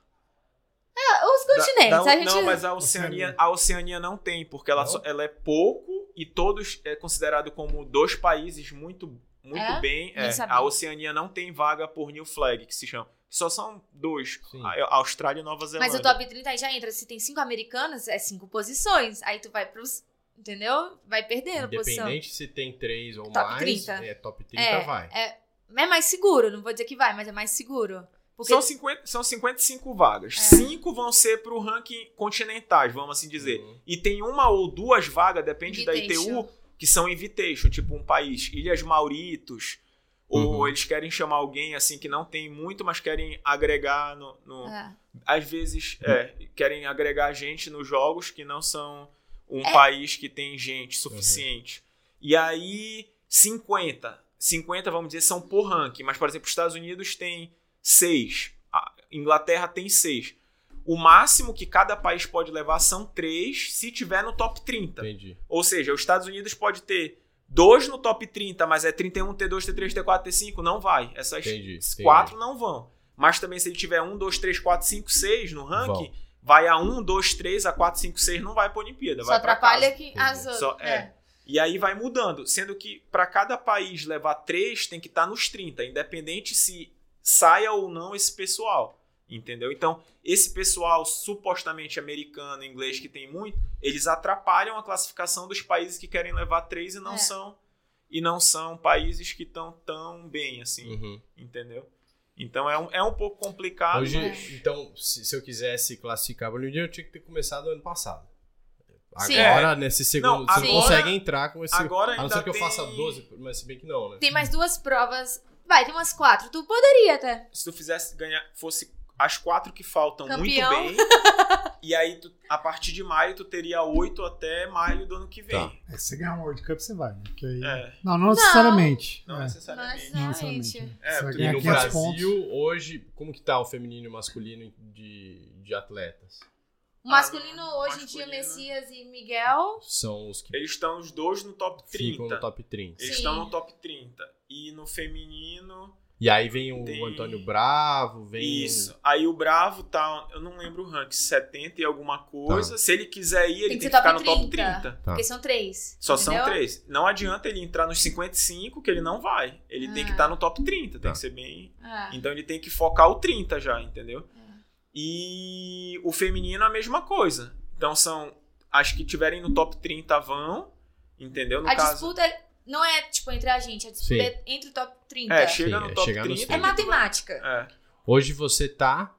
Os da- continentes. da- a gente... Não, mas a Oceania, a Oceania não tem, porque ela, Não? só- ela é pouco e todos é considerado como dois países muito, muito É? bem. É, a Oceania não tem vaga por New Flag, que se chama. Só são dois: a a Austrália e Nova Zelândia. Mas o top 30 aí já entra. Se tem cinco americanos, é cinco posições. Aí tu vai pros. Entendeu? Vai perdendo posição. Independente se tem três ou Top mais, 30. é top 30 É, vai. é, é mais seguro. Não vou dizer que vai, mas é mais seguro. Porque São, 50, são 55 vagas. É. Cinco vão ser pro ranking continentais, vamos assim dizer. Uhum. E tem uma ou duas vagas, depende da. ITU, que são invitation, tipo um país, Ilhas Mauritos, Ou Uhum. eles querem chamar alguém assim que não tem muito, mas querem agregar no. no- É. Às vezes, é, querem agregar gente nos jogos que não são um É. país que tem gente suficiente. E aí, 50. 50, vamos dizer, são por ranking. Mas, por exemplo, os Estados Unidos tem 6. A Inglaterra tem 6. O máximo que cada país pode levar são 3 se tiver no top 30. Entendi. Ou seja, os Estados Unidos pode ter 2 no top 30, mas é 31, T2, T3, T4, T5. Não vai. Essas Entendi, entendi. 4 não vão. Mas também se ele tiver 1, 2, 3, 4, 5, 6 no ranking, Vão. vai a 1, 2, 3, a 4, 5, 6, não vai pra Olimpíada. Só atrapalha casa. que as outras. Só- é. E aí vai mudando, sendo que para cada país levar 3 tem que estar nos 30, independente se saia ou não esse pessoal. Entendeu? Então, esse pessoal supostamente americano, inglês, que tem muito, eles atrapalham a classificação dos países que querem levar 3 e não É. são e não são países que estão tão bem assim, Uhum. entendeu? Então é um, é um pouco complicado. Hoje, mas- então, se, se eu quisesse classificar para o Olimpíada, eu tinha que ter começado ano passado. Sim. Agora, nesse segundo, Não, você não agora- consegue entrar com esse. agora a não ser que eu tem- faça 12, mas se bem que não, né? Tem mais duas provas. Vai, tem umas quatro. Tu poderia até. se tu fizesse ganhar, fosse as quatro que faltam Campeão. muito bem, e aí tu, a partir de maio tu teria oito até maio do ano que vem. Tá. É, se você ganhar um World Cup, você vai. né? Porque aí... É, Não, não necessariamente. não É, necessariamente. Não não necessariamente. necessariamente. É, Você vai porque E ganhar no 500 Brasil, pontos. hoje, como que tá o feminino e o masculino de, de atletas? O masculino, Ah, hoje em masculino. dia, Messias e Miguel. São os que Eles estão os dois no top 30. ficam no top 30. Eles Sim. estão no top 30. E no feminino, E aí vem o Tem- Antônio Bravo, vem isso. Aí o Bravo tá, eu não lembro o ranking, 70 e alguma coisa. Tá. Se ele quiser ir, ele Tem tem que que, ser ficar top no top 30. 30. Tá. Porque são três. Só entendeu? são três. Não adianta ele entrar nos 55, que ele não vai. Ele tem que Ah. estar no top 30. Tem Tá. que ser bem. É. Então ele tem que focar o 30 já, entendeu? E o feminino a mesma coisa. Então são as que tiverem no top 30 vão, entendeu? No A caso, disputa é- não é, tipo, entre a gente. A disputa Sim. é entre o top 30. é, chega Sim, no é top chegar nos 30. É 30. matemática. É. Hoje você tá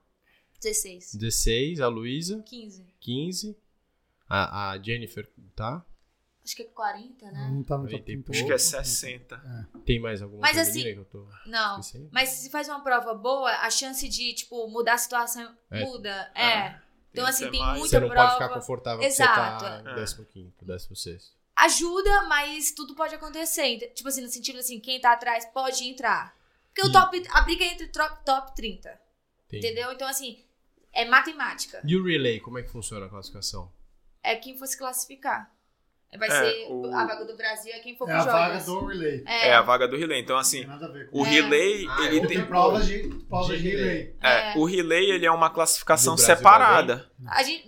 16. 16, a Luísa, 15. 15, a, a Jennifer tá? Acho que é 40, né? Não tá no top tem 30. Acho que é 60. Tem mais alguma Mas feminina assim- que eu tô Não. esquecendo? Mas se faz uma prova boa, a chance de, tipo, mudar a situação É. muda. É. Então, que assim, tem mais- muita Você não prova. pode ficar confortável Exato. porque você tá É. 15, 16. Ajuda, mas tudo pode acontecer. Tipo assim, no sentido assim, quem tá atrás pode entrar. Porque E- o top. A briga é entre top, top 30. Entendi. Entendeu? Então, assim, é matemática. E o relay, como é que funciona a classificação? É quem for se classificar. Vai É, ser o- a vaga do Brasil, é quem for É pros a vaga do relay. É, É a vaga do relay. Então, Não assim, tem nada a ver com o É. relay, Ah, ele é tem. Provas de, provas De de relay. É, É. o relay, ele é uma classificação separada. a, gente,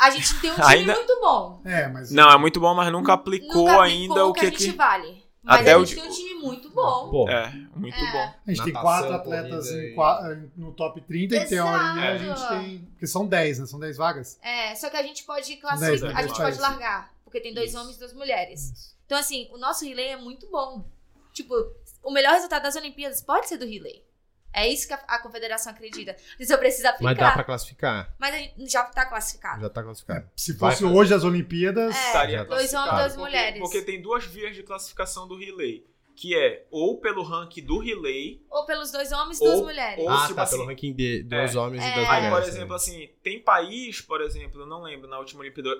a gente tem um time Ainda- muito bom. É, mas. Não, é muito bom, mas nunca aplicou, Nunca aplicou ainda o que a gente que. vale. Mas Até a o gente de- tem um time muito bom. Pô, É, muito É. bom. A gente tem Natação, quatro atletas em e- no top 30 e em teoria a gente Exato. tem. Porque são 10, né? São 10 vagas. É, só que a gente pode classificar, né? a gente pode largar. Porque tem dois Isso. homens e duas mulheres. Então, assim, o nosso relay é muito bom. Tipo, o melhor resultado das Olimpíadas pode ser do relay. É isso que a, a confederação acredita. E só precisa aplicar. mas dá pra classificar. Mas a gente já tá classificado. Já tá classificado. Se Vai fosse fazer. hoje as Olimpíadas. É. Estaria Dois homens, duas Porque- mulheres. Porque tem duas vias de classificação do relay. Que é ou pelo ranking do relay. Ou pelos dois homens e duas Ou- mulheres. ou- ah, tipo tá, assim, pelo ranking de, dos é. homens e É. das Aí, mulheres. por exemplo, assim, tem país, por exemplo, eu não lembro, na última Olimpíada,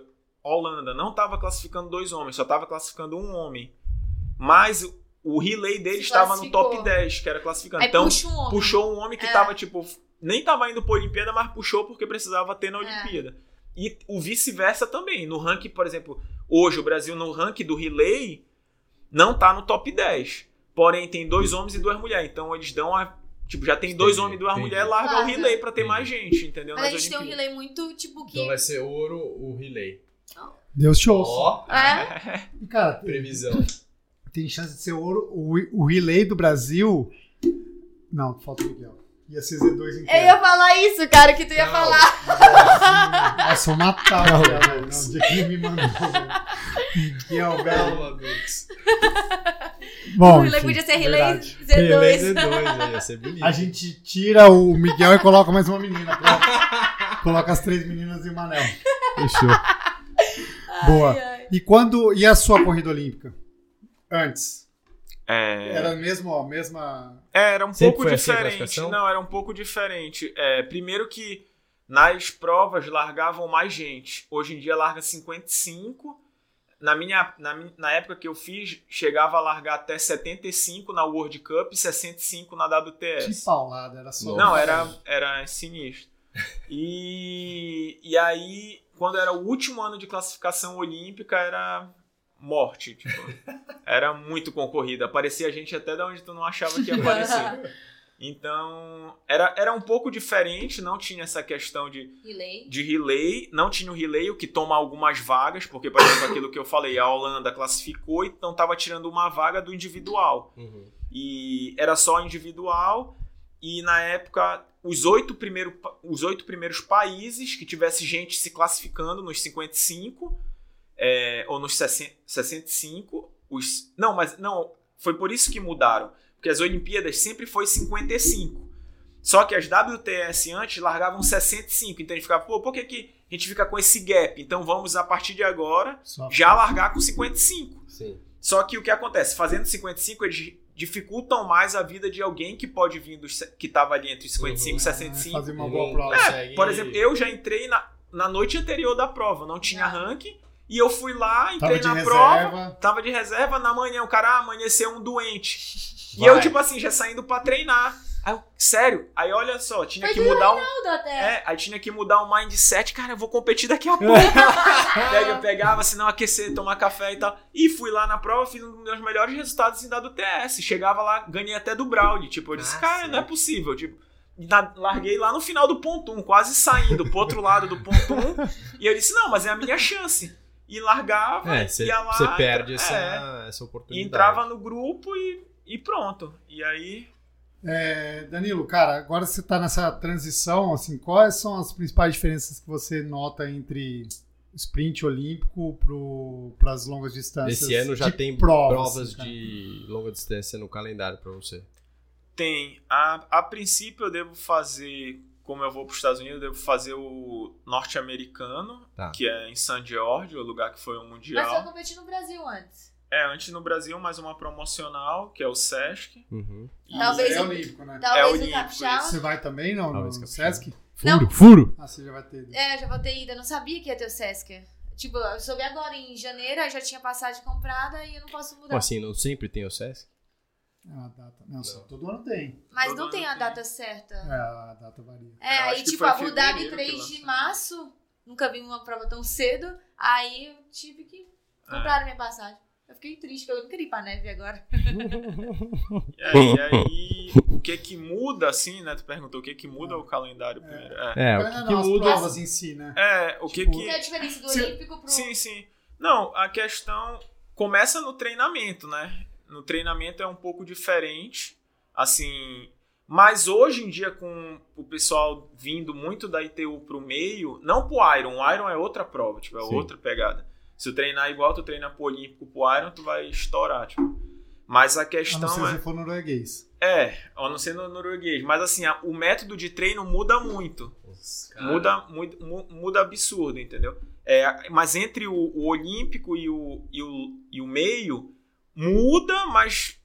Holanda, não estava classificando dois homens, só estava classificando um homem. Mas o- relay dele estava no top 10, que era classificando. Aí então, puxa um homem. puxou um homem que É. tava, tipo, nem tava indo pra Olimpíada, mas puxou porque precisava ter na É. Olimpíada. E o vice-versa também. No ranking, por exemplo, hoje o Brasil no ranking do relay não tá no top 10. Porém, tem dois homens e duas mulheres. Então eles dão a. Tipo, já tem dois Entendi, homens e duas mulheres, larga o relay pra ter Entendi. mais gente, entendeu? Mas a gente tem um Olimpíadas. relay muito, tipo, que. Então vai ser ouro o relay. Deus te ouça. Ó, É. E, cara, previsão. Tem chance de ser ouro. O, o relay do Brasil. Não, falta o Miguel. Ia ser Z2 Eu inteiro. ia falar isso, cara, que tu ia Não. falar. Nossa, eu matava, velho. Não, o dia que ele me mandou. Miguel, velho. Calma, Dux. Bom, o relay podia ser relay verdade. Relay Z2. Z2, aí ia ser bonito. A gente tira o Miguel e coloca mais uma menina. Pronto. Coloca as três meninas e o Manel. Fechou. Boa. Ai, ai. E quando. E a sua corrida olímpica? Antes. É, Era mesmo, a mesma. É, era um Sempre pouco assim diferente. classificação? Não, era um pouco diferente. É, primeiro que nas provas largavam mais gente. Hoje em dia larga 55. Na, minha, na, na época que eu fiz, chegava a largar até 75 na World Cup e 65 na WTS. Que paulada, era só. Não, era, era sinistro. E, e aí, quando era o último ano de classificação olímpica, era morte. Tipo, era muito concorrida. Aparecia gente até da onde tu não achava que ia aparecer. Então, era, era um pouco diferente, não tinha essa questão de, Relay. de relay, não tinha o relay, o que toma algumas vagas, porque, por exemplo, aquilo que eu falei, a Holanda classificou, então estava tirando uma vaga do individual Uhum. e era só individual e na época os oito, primeiro, os oito primeiros países que tivesse gente se classificando nos 55 é, ou nos 60 65 os não mas não foi por isso que mudaram porque as Olimpíadas sempre foi 55 só que as WTS antes largavam 65 então a gente ficava pô por que, que a gente fica com esse gap então vamos a partir de agora Só- já largar com 55 Sim. só que o que acontece? Fazendo 55, eles dificultam mais a vida de alguém que pode vir dos, que estava ali entre os 55 e Uhum. 65. Fazer uma boa prova. consegue- Por exemplo, eu já entrei na, na noite anterior da prova, não tinha ranking, e eu fui lá, Tava entrei de na prova, reserva. tava de reserva, na manhã o cara ah, amanheceu um doente. E Vai. eu, tipo assim, já saindo pra treinar. Aí eu, sério? Aí olha só, tinha Foi que mudar um. Até. É, aí tinha que mudar o mindset, cara, eu vou competir daqui a pouco. Pega, eu pegava, se não aquecer, tomar café e tal. E fui lá na prova, fiz um dos meus melhores resultados em WTS. Chegava lá, ganhei até do Brauli. Tipo, eu disse, Ah, cara, não é possível. Tipo, na- larguei lá no final do ponto 1, quase saindo pro outro lado do ponto 1. e eu disse, não, mas é a minha chance. E largava, É, você ia lá. você perde é, essa, essa e oportunidade. entrava no grupo e, e pronto. E aí. É, Danilo, cara, agora você está nessa transição, assim, quais são as principais diferenças que você nota entre sprint olímpico para as longas distâncias? Esse ano já tem provas, provas, assim, de longa distância no calendário pra você. Tem. A, a princípio eu devo fazer, como eu vou para os Estados Unidos, eu devo fazer o norte-americano, Tá. que é em San George, o lugar que foi o Mas Mundial. você competir no Brasil antes. É, antes no Brasil, mais uma promocional, que é o Sesc. Uhum. Talvez mas é o- olímpico, né? Talvez no olímpico, Capixaba. Você vai também, não? Talvez no Capixaba. Sesc? Não. Furo, furo! Ah, você já vai ter. É, já vou ter ido. Eu não sabia que ia ter o Sesc. Tipo, eu soube agora em janeiro, aí já tinha passagem comprada e eu não posso mudar. Como assim, não sempre tem o Sesc? Ah, a data. Não, só todo ano tem. Mas Todo não tem a tem. data certa. É, a data varia. É, Eu aí que tipo, Abu Dhabi fevereiro que 3 de março, nunca vi uma prova tão cedo, aí eu tive que É. comprar minha passagem. Eu fiquei triste, porque eu não queria ir pra neve agora. E aí, e aí, o que que muda, assim, né? Tu perguntou o que que muda o calendário primeiro. É, É, o Não, que, não, que as muda? provas em si, né? É, o que Tipo, que... Qual é a diferença do Se- Olímpico pro. Sim, sim. Não, a questão começa no treinamento, né? No treinamento é um pouco diferente, assim. Mas hoje em dia, com o pessoal vindo muito da ITU pro meio, não pro Iron, o Iron é outra prova, tipo, é Sim. outra pegada. Se tu treinar igual tu treina pro Olímpico pro Iron, tu vai estourar, tipo. Mas a A não questão ser é. se for norueguês. É, a não ser no norueguês. Mas assim, a- o método de treino muda muito. Muda, muda, mu- muda absurdo, entendeu? É, mas entre o, o olímpico e o, e, o, e o meio, muda, mas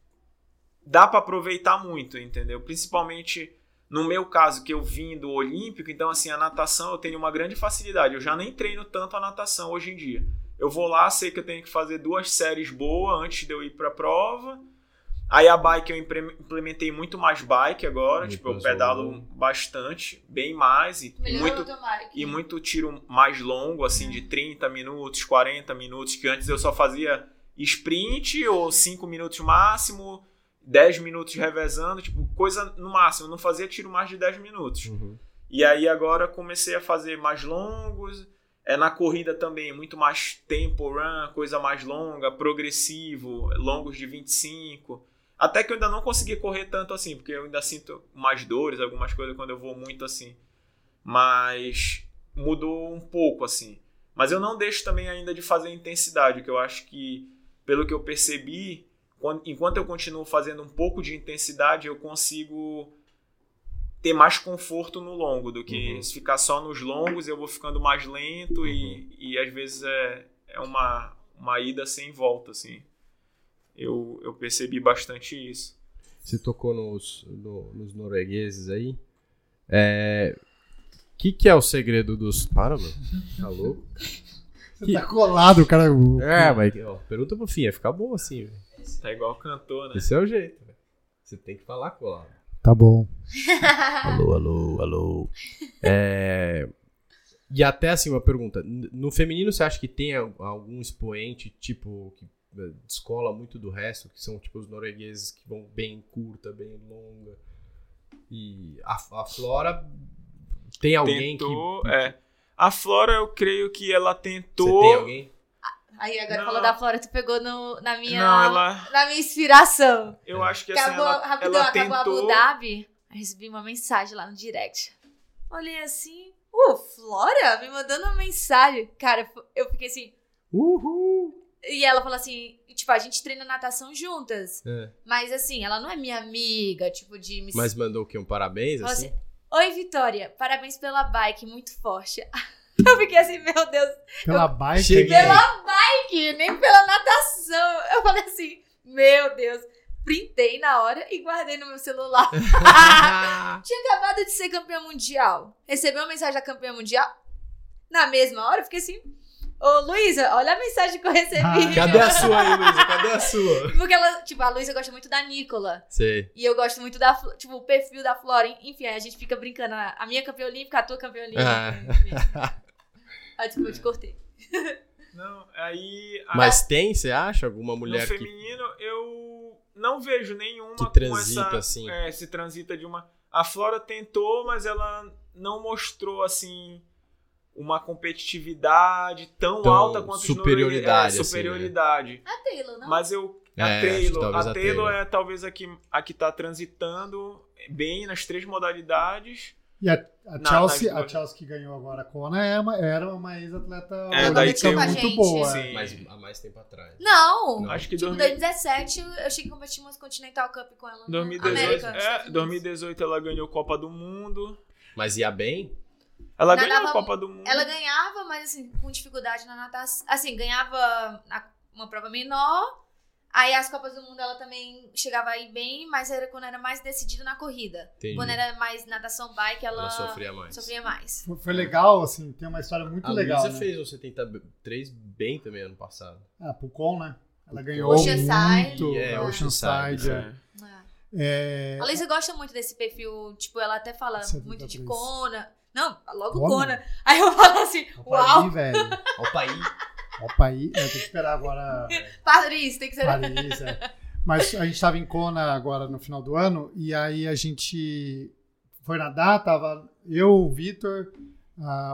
dá pra aproveitar muito, entendeu? Principalmente no meu caso, que eu vim do olímpico, então assim, a natação eu tenho uma grande facilidade. Eu já nem treino tanto a natação hoje em dia. Eu vou lá, sei que eu tenho que fazer duas séries boas antes de eu ir pra prova. Aí a bike eu implementei muito mais bike agora, tipo, eu pedalo eu- bastante, bem mais e, Melhorou muito e muito tiro mais longo, assim, de 30 minutos, 40 minutos, que antes eu só fazia sprint ou 5 minutos máximo, 10 minutos revezando, tipo, coisa no máximo, eu não fazia tiro mais de 10 minutos. Uhum. E aí agora comecei a fazer mais longos, é na corrida também, muito mais tempo run, coisa mais longa, progressivo, longos de 25. Até que eu ainda não consegui correr tanto assim, porque eu ainda sinto mais dores, algumas coisas quando eu vou muito assim. Mas mudou um pouco assim. Mas eu não deixo também ainda de fazer intensidade, que eu acho que, pelo que eu percebi, quando- enquanto eu continuo fazendo um pouco de intensidade, eu consigo ter mais conforto no longo do que Uhum. se ficar só nos longos eu vou ficando mais lento e, e às vezes é, é uma, uma ida sem volta, assim. eu, eu percebi bastante isso. Você tocou nos, no- nos noruegueses aí. É. O que, que é o segredo dos. Para, mano. Tá louco? Você tá colado, cara. o- É, mas ó, pergunta pro fim, ia ficar bom assim, velho. Tá igual cantor, né? Esse é o jeito, velho. Você tem que falar colado. Tá bom. Alô, alô, alô. É... E até assim, uma pergunta. No feminino, você acha que tem al- algum expoente, tipo, que eh, descola muito do resto, que são tipo os noruegueses que vão bem curta, bem longa? E a, a Flora tem alguém tentou, que. é. A Flora, eu creio que ela Você tentou. tem alguém? Aí agora Não. falou da Flora, tu pegou no, na minha. Não, ela. Na minha inspiração. Eu acho que assim, Acabou, ela, rapidão, ela acabou tentou. Abu Dhabi. Aí recebi uma mensagem lá no direct. Olhei assim. Uh, Flora me mandando uma mensagem. Cara, eu fiquei assim. Uhul! E ela falou assim: tipo, a gente treina natação juntas. É. Mas assim, ela não é minha amiga, tipo, de me Mas mandou o quê? Um parabéns, assim? assim, Oi, Vitória, parabéns pela bike, muito forte. Eu fiquei assim, meu Deus, Pela bike. Cheguei. pela bike, nem pela natação. Eu falei assim, meu Deus. Printei na hora e guardei no meu celular. Tinha acabado de ser campeã mundial. Recebeu uma mensagem da campeã mundial. Na mesma hora, eu fiquei assim. Ô, Luísa, olha a mensagem que eu recebi. Ah, Cadê a sua aí, Luísa? Cadê a sua? Porque ela, tipo, a Luísa gosta muito da Nicola. Sei. E eu gosto muito da, tipo, o perfil da Flora. Enfim, aí a gente fica brincando. A minha campeã olímpica, a tua campeã olímpica. Ah. Ah, desculpa, eu te cortei. Não, aí. a- Mas tem, você acha? Alguma no mulher que. feminino, eu não vejo nenhuma Que com transita, essa, assim. É, se transita de uma. A Flora tentou, mas ela não mostrou assim uma competitividade tão, Tão alta quanto superioridade. É, assim, superioridade. A Taylor, não? Mas eu. A É, acho que Taylor, a a Taylor é talvez a que, a que tá transitando bem nas três modalidades. E a, a Na- Chelsea, nas a Chelsea que ganhou agora a Kona é uma- era uma ex-atleta É, daí tem muito Gente. boa. Sim. Mas há mais tempo atrás. Não. Não. Acho que Tipo, 2000 2017 eu cheguei a competir umas Continental Cup com ela. na 2018, América, é, Estados Unidos. 2018 ela ganhou Copa do Mundo. Mas ia bem? Ela Nadava- ganhou a Copa do Mundo. Ela ganhava, mas assim, com dificuldade na natação. Assim, ganhava na- uma prova menor. Aí as Copas do Mundo ela também chegava aí bem, mas era quando era mais decidida na corrida. Entendi. Quando era mais natação bike, ela, Ela sofria mais. sofria mais. Foi- Foi legal, assim, tem uma história muito A legal. Luísa né? fez o 73 bem também ano passado. Ah, Pucon, né? Ela ganhou Oceanside. muito. É, É, Oceanside, Oceanside. é. É. É, A Luísa gosta muito desse perfil, tipo, ela até fala 73. muito de Kona. Não, logo Kona? Kona. Aí eu falo assim, Opa uau, aí, velho. Opa aí. Opa aí. É, tem que esperar agora Paris, tem que ser. Paris. é. Mas a gente tava em Kona agora no final do ano, e aí a gente foi nadar, tava eu, o Vitor,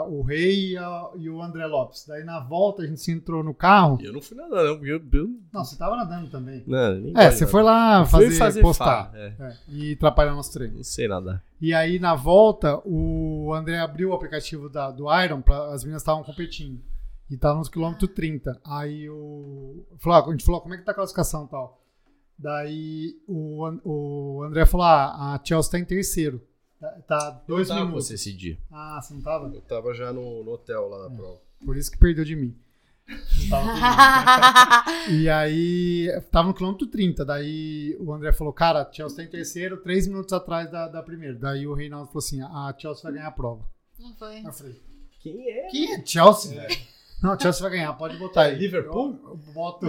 o Rei e, a- e o André Lopes. Daí na volta a gente se entrou no carro. Eu não fui nada, não, porque eu. eu- Não, você tava nadando também. Não, nem É, você foi nadar. lá Fui fazer, postar. farra, é. É, e atrapalhar nosso treino. Não sei nadar. E aí, na volta, o André abriu o aplicativo da, do Iron, pra, as meninas estavam competindo. E tava nos quilômetros 30. Aí o. Falou, ah, a gente falou, como é que tá a classificação e tal? Daí o, o André falou: ah, a Chelsea tá em terceiro. Tá, tá dois eu minutos. você esse dia. Ah, você não tava? Eu tava já no, no hotel lá na prova. Por isso que perdeu de mim. Não tava comigo. E aí, tava no quilômetro 30. Daí o André falou: Cara, a Chelsea tá em terceiro, três minutos atrás da, da primeira. Daí o Reinaldo falou assim: A Chelsea vai ganhar a prova. Não foi. Eu falei: Quem é? Quem é Chelsea? velho? Não, a Chelsea vai ganhar, pode botar aí. Liverpool? Eu, eu boto.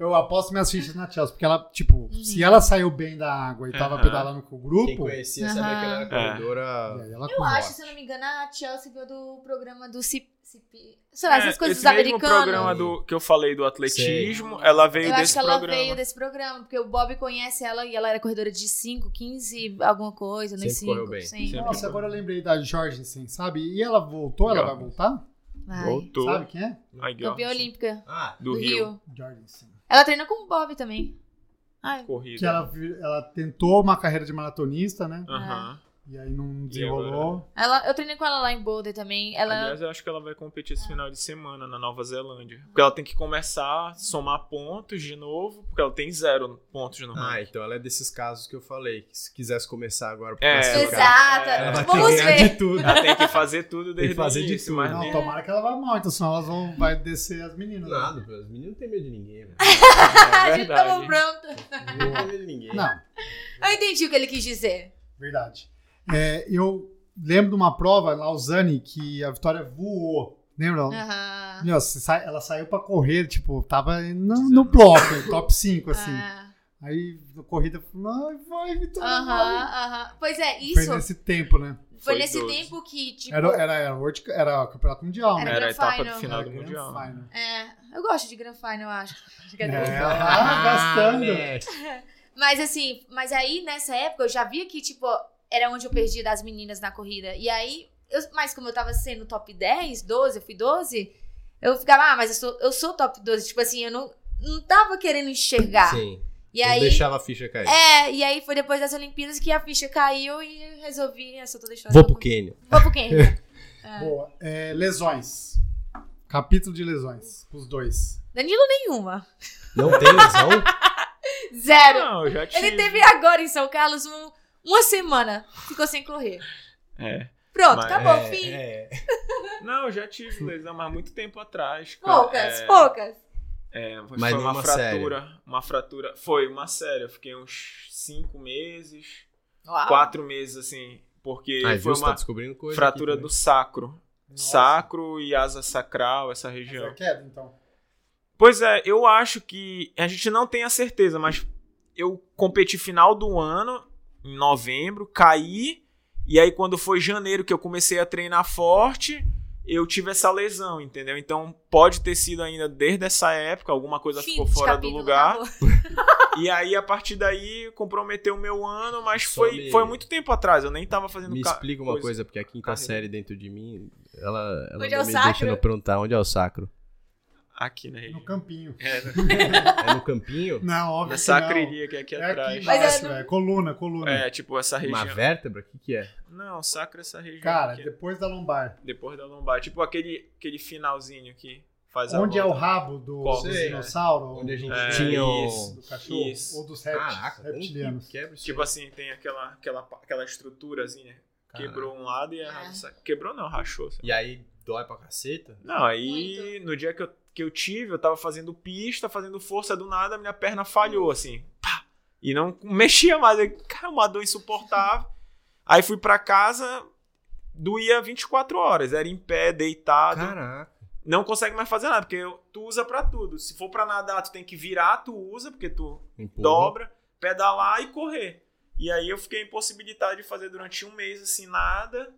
Eu aposto minhas fichas na Chelsea, porque ela, tipo, se ela saiu bem da água e tava Aham. pedalando com o Quem grupo. conhecia Aham. sabia que ela era É. corredora. ela Eu corre. acho, se eu não me engano, a Chelsea veio do programa do CP. Sei lá, essas É, coisas esse mesmo americanas. programa do, que eu falei do atletismo, Sei. ela veio Eu acho desse que ela programa. veio desse programa, porque o Bob conhece ela e ela era corredora de 5, 15, alguma coisa, nos Sempre correu 5. bem. Sim. Sempre. Nossa, agora eu lembrei da Jorgensen, sabe? E ela voltou, ela vai voltar? Vai. Voltou. Sabe quem é? Campeã olímpica Ah, do, do, Rio. Rio. Ela treina com o Bob também. Ai, Corrida. Que ela, ela tentou uma carreira de maratonista, né? Aham. E aí não desenrolou. Ela, eu treinei com ela lá em Boulder também. Ela. Aliás, eu acho que ela vai competir esse final de semana na Nova Zelândia. Porque ela tem que começar a somar pontos de novo, porque ela tem zero pontos no Ah, ranking. então ela é desses casos que eu falei. Que se quisesse começar agora pra É, Exato. Ela ela vai ter que Vamos de tudo. Ela tem que fazer tudo desde fazer de tudo. mas Não, nem- tomara que ela vá mal, então senão elas vão vai descer as meninas. né? Nada, pô, os meninos não tem medo de ninguém, a é gente tava pronta. Não tem medo de ninguém. Não, Eu entendi o que ele quis dizer. verdade. É, eu lembro de uma prova, Lausanne, que a Vitória voou. Lembra? Aham. Meu, ela saiu pra correr, tipo, tava no, no bloco, top 5, assim. Ah, Aí a corrida falou, ai, vai, Vitória. Aham, vai." aham. Pois é, Foi isso. nesse tempo, né? Foi, Foi nesse 12. tempo que, tipo. Era, era, era, World- era campeonato mundial, Era né? Era a Grand etapa Final. do final Era do Mundial. Final. É, eu gosto de Grand Final, eu acho. Brincadeira. É, ah, gastando. moleque. Mas assim, mas aí nessa época eu já via que, tipo, era onde eu perdi das meninas na corrida. E aí, eu- mas como eu tava sendo top 10, 12, eu fui 12, eu ficava, ah, mas eu sou, eu sou top 12. Tipo assim, eu não, não tava querendo enxergar. Sim. E não aí. deixava a ficha cair. É, e aí foi depois das Olimpíadas que a ficha caiu e resolvi. Essa toda a história. Vou pro Quênia. Vou pro Quênia. Boa. É, lesões. Capítulo de lesões. Os dois. Danilo nenhuma. Não tem lesão? Zero. Não, eu. Ele teve agora em São Carlos um- uma semana. Ficou sem correr. É. Pronto, Mas- acabou, é, fim. é. Não, eu já tive lesão, mas muito tempo atrás. Poucas, É, poucas. É, foi Mas uma fratura. Uma fratura. Foi uma séria. Eu fiquei uns cinco meses, Uau. quatro meses assim. Porque Ai, foi viu? Tá uma descobrindo coisa fratura aqui do sacro. Nossa. Sacro e asa sacral, essa região. é queda, então. Pois é, eu acho que a gente não tem a certeza, mas eu competi final do ano, em novembro, caí, e aí quando foi janeiro que eu comecei a treinar forte, eu tive essa lesão, entendeu? Então pode ter sido ainda desde essa época, alguma coisa Fim ficou fora do lugar. E aí a partir daí comprometeu o meu ano, mas Só foi, me- foi muito tempo atrás, eu nem tava fazendo Me ca- explica uma coisa, porque a quinta carreira. série dentro de mim, ela, ela é me sacro? deixa não perguntar onde é o sacro. Aqui na No região. campinho. É, né? É no campinho? Não, óbvio na que sacreria que é aqui. É atrás. aqui embaixo, é no- velho. Coluna, coluna. É, tipo essa região. Uma vértebra? O que, que é? Não, sacro é essa região. Cara, aqui. depois da lombar. Depois da lombar. Tipo aquele, aquele finalzinho que faz Onde a é o rabo do, Sei, dinossauro? Onde a gente É, tinha o... isso. do cachorro? Isso. Ou dos rept- Caraca, reptilianos? quebra? Tipo assim, tem aquela, aquela, aquela estruturazinha. Caraca. Quebrou um lado e a É. Quebrou não, rachou. sabe? E aí dói pra caceta? Não, aí no dia que eu, que eu tive, eu tava fazendo pista, fazendo força do nada, minha perna falhou, assim. Pá! E não mexia mais. Cara, uma dor insuportável. Aí fui pra casa, doía 24 horas. Era em pé, deitado. Caraca. não consegue mais fazer nada, porque tu usa pra tudo. Se for pra nadar, tu tem que virar, tu usa, porque tu Empurra. dobra, pedalar e correr. E aí eu fiquei impossibilitado de fazer durante um mês assim nada.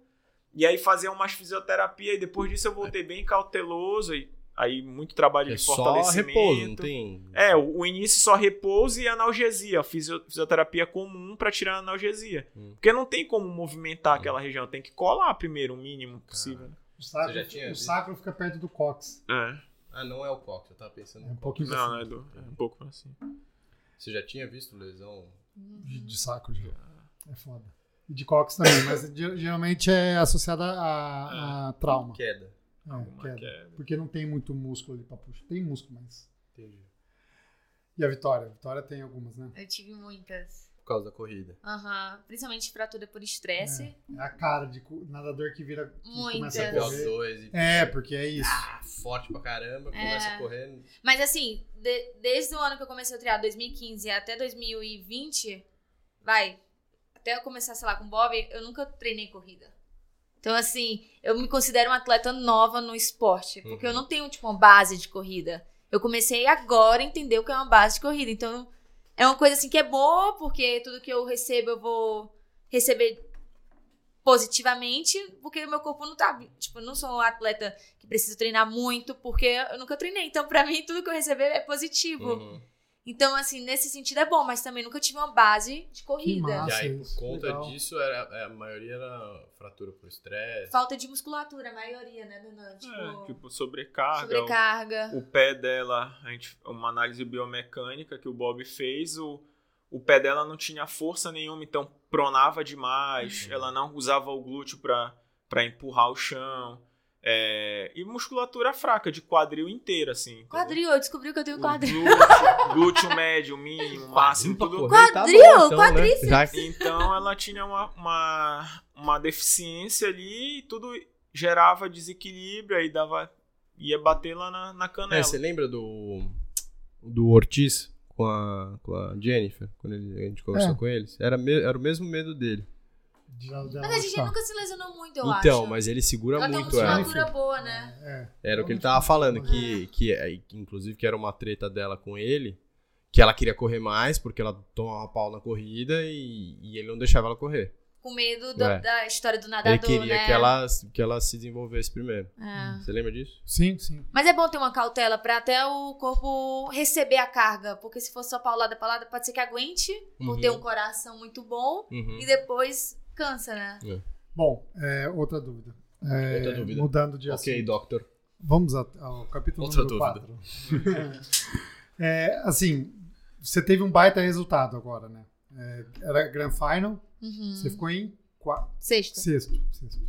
E aí fazer umas fisioterapia e depois disso eu voltei bem cauteloso e aí muito trabalho É de só fortalecimento. repouso, não tem... É, o, o início só repouso e analgesia, fisio- fisioterapia comum pra tirar a analgesia. Hum. Porque não tem como movimentar aquela região, tem que colar primeiro o mínimo possível. né? O sacro, Você já tinha o sacro fica perto do cox. É. Ah, não é o cox, eu tava pensando É um pouquinho Não, assim, não é, do, é um pouco assim. Você já tinha visto lesão? de, de sacro. já. É foda. E de cox também, mas ge- geralmente é associada a, a trauma. Queda. É, Alguma queda. queda. Porque não tem muito músculo ali pra puxar. Tem músculo, mas. Entendi. E a Vitória? A Vitória tem algumas, né? Eu tive muitas. Por causa da corrida. Aham. Principalmente fratura por estresse. É a cara de nadador que vira. Que Muitas. começa a correr. VO2 e... É, porque é isso. Ah, forte pra caramba, começa É. a correr... Mas assim, de- desde o ano que eu comecei a triar, 2015 até 2020, vai, até eu começar, sei lá, com o Bob, eu nunca treinei corrida. Então, assim, eu me considero uma atleta nova no esporte, porque Uhum. eu não tenho, tipo, uma base de corrida. Eu comecei agora a entender o que é uma base de corrida. Então, é uma coisa, assim, que é boa, porque tudo que eu recebo, eu vou receber positivamente, porque o meu corpo não tá. Tipo, eu não sou um atleta que precisa treinar muito, porque eu nunca treinei. Então, pra mim, tudo que eu receber é positivo. Uhum. Então, assim, nesse sentido é bom, mas também nunca tive uma base de corrida. massa. E aí, por conta legal. disso, era, é, a maioria era fratura por estresse. Falta de musculatura, a maioria, né, Dona? Tipo, É, tipo, sobrecarga. sobrecarga. O pé dela, a gente, uma análise biomecânica que o Bob fez, o, o pé dela não tinha força nenhuma, então pronava demais, Uhum. ela não usava o glúteo pra empurrar o chão. É, e musculatura fraca, de quadril inteira, assim. entendeu? Quadril, eu descobri que eu tenho O quadril. Glúteo, glúteo médio, mínimo, máximo, tudo. correr, tá Quadril, bom, então, né? quadríceps. Já- Então ela tinha uma, uma, uma deficiência ali e tudo gerava desequilíbrio aí dava. ia bater lá na, na canela. É, você lembra do do Ortiz com a, com a Jennifer, quando ele- a gente conversou É. com eles? Era, me- era o mesmo medo dele. Mas a gente nunca se lesionou muito, eu então, acho. mas ele segura ela tem uma muito ela. musculatura boa, né? É. Era o que ele tava falando, que, que, é, que inclusive que era uma treta dela com ele, que ela queria correr mais, porque ela tomava pau na corrida e, e ele não deixava ela correr. Com medo da, É. da história do nadador, ele queria né? que, ela, que ela se desenvolvesse primeiro. É. Você lembra disso? Sim, sim. Mas é bom ter uma cautela pra até o corpo receber a carga. Porque se for só paulada, paulada, pode ser que aguente, por Uhum. ter um coração muito bom. Uhum. E depois cansa, né? Bom, é, outra dúvida. É, Outra dúvida. Mudando de Ok, assunto. doctor. Vamos ao capítulo Outra número dúvida. 4. é, assim, você teve um baita resultado agora, né? É, era Grand Final, Uhum. você ficou em qua- Sexto. sexto. sexto.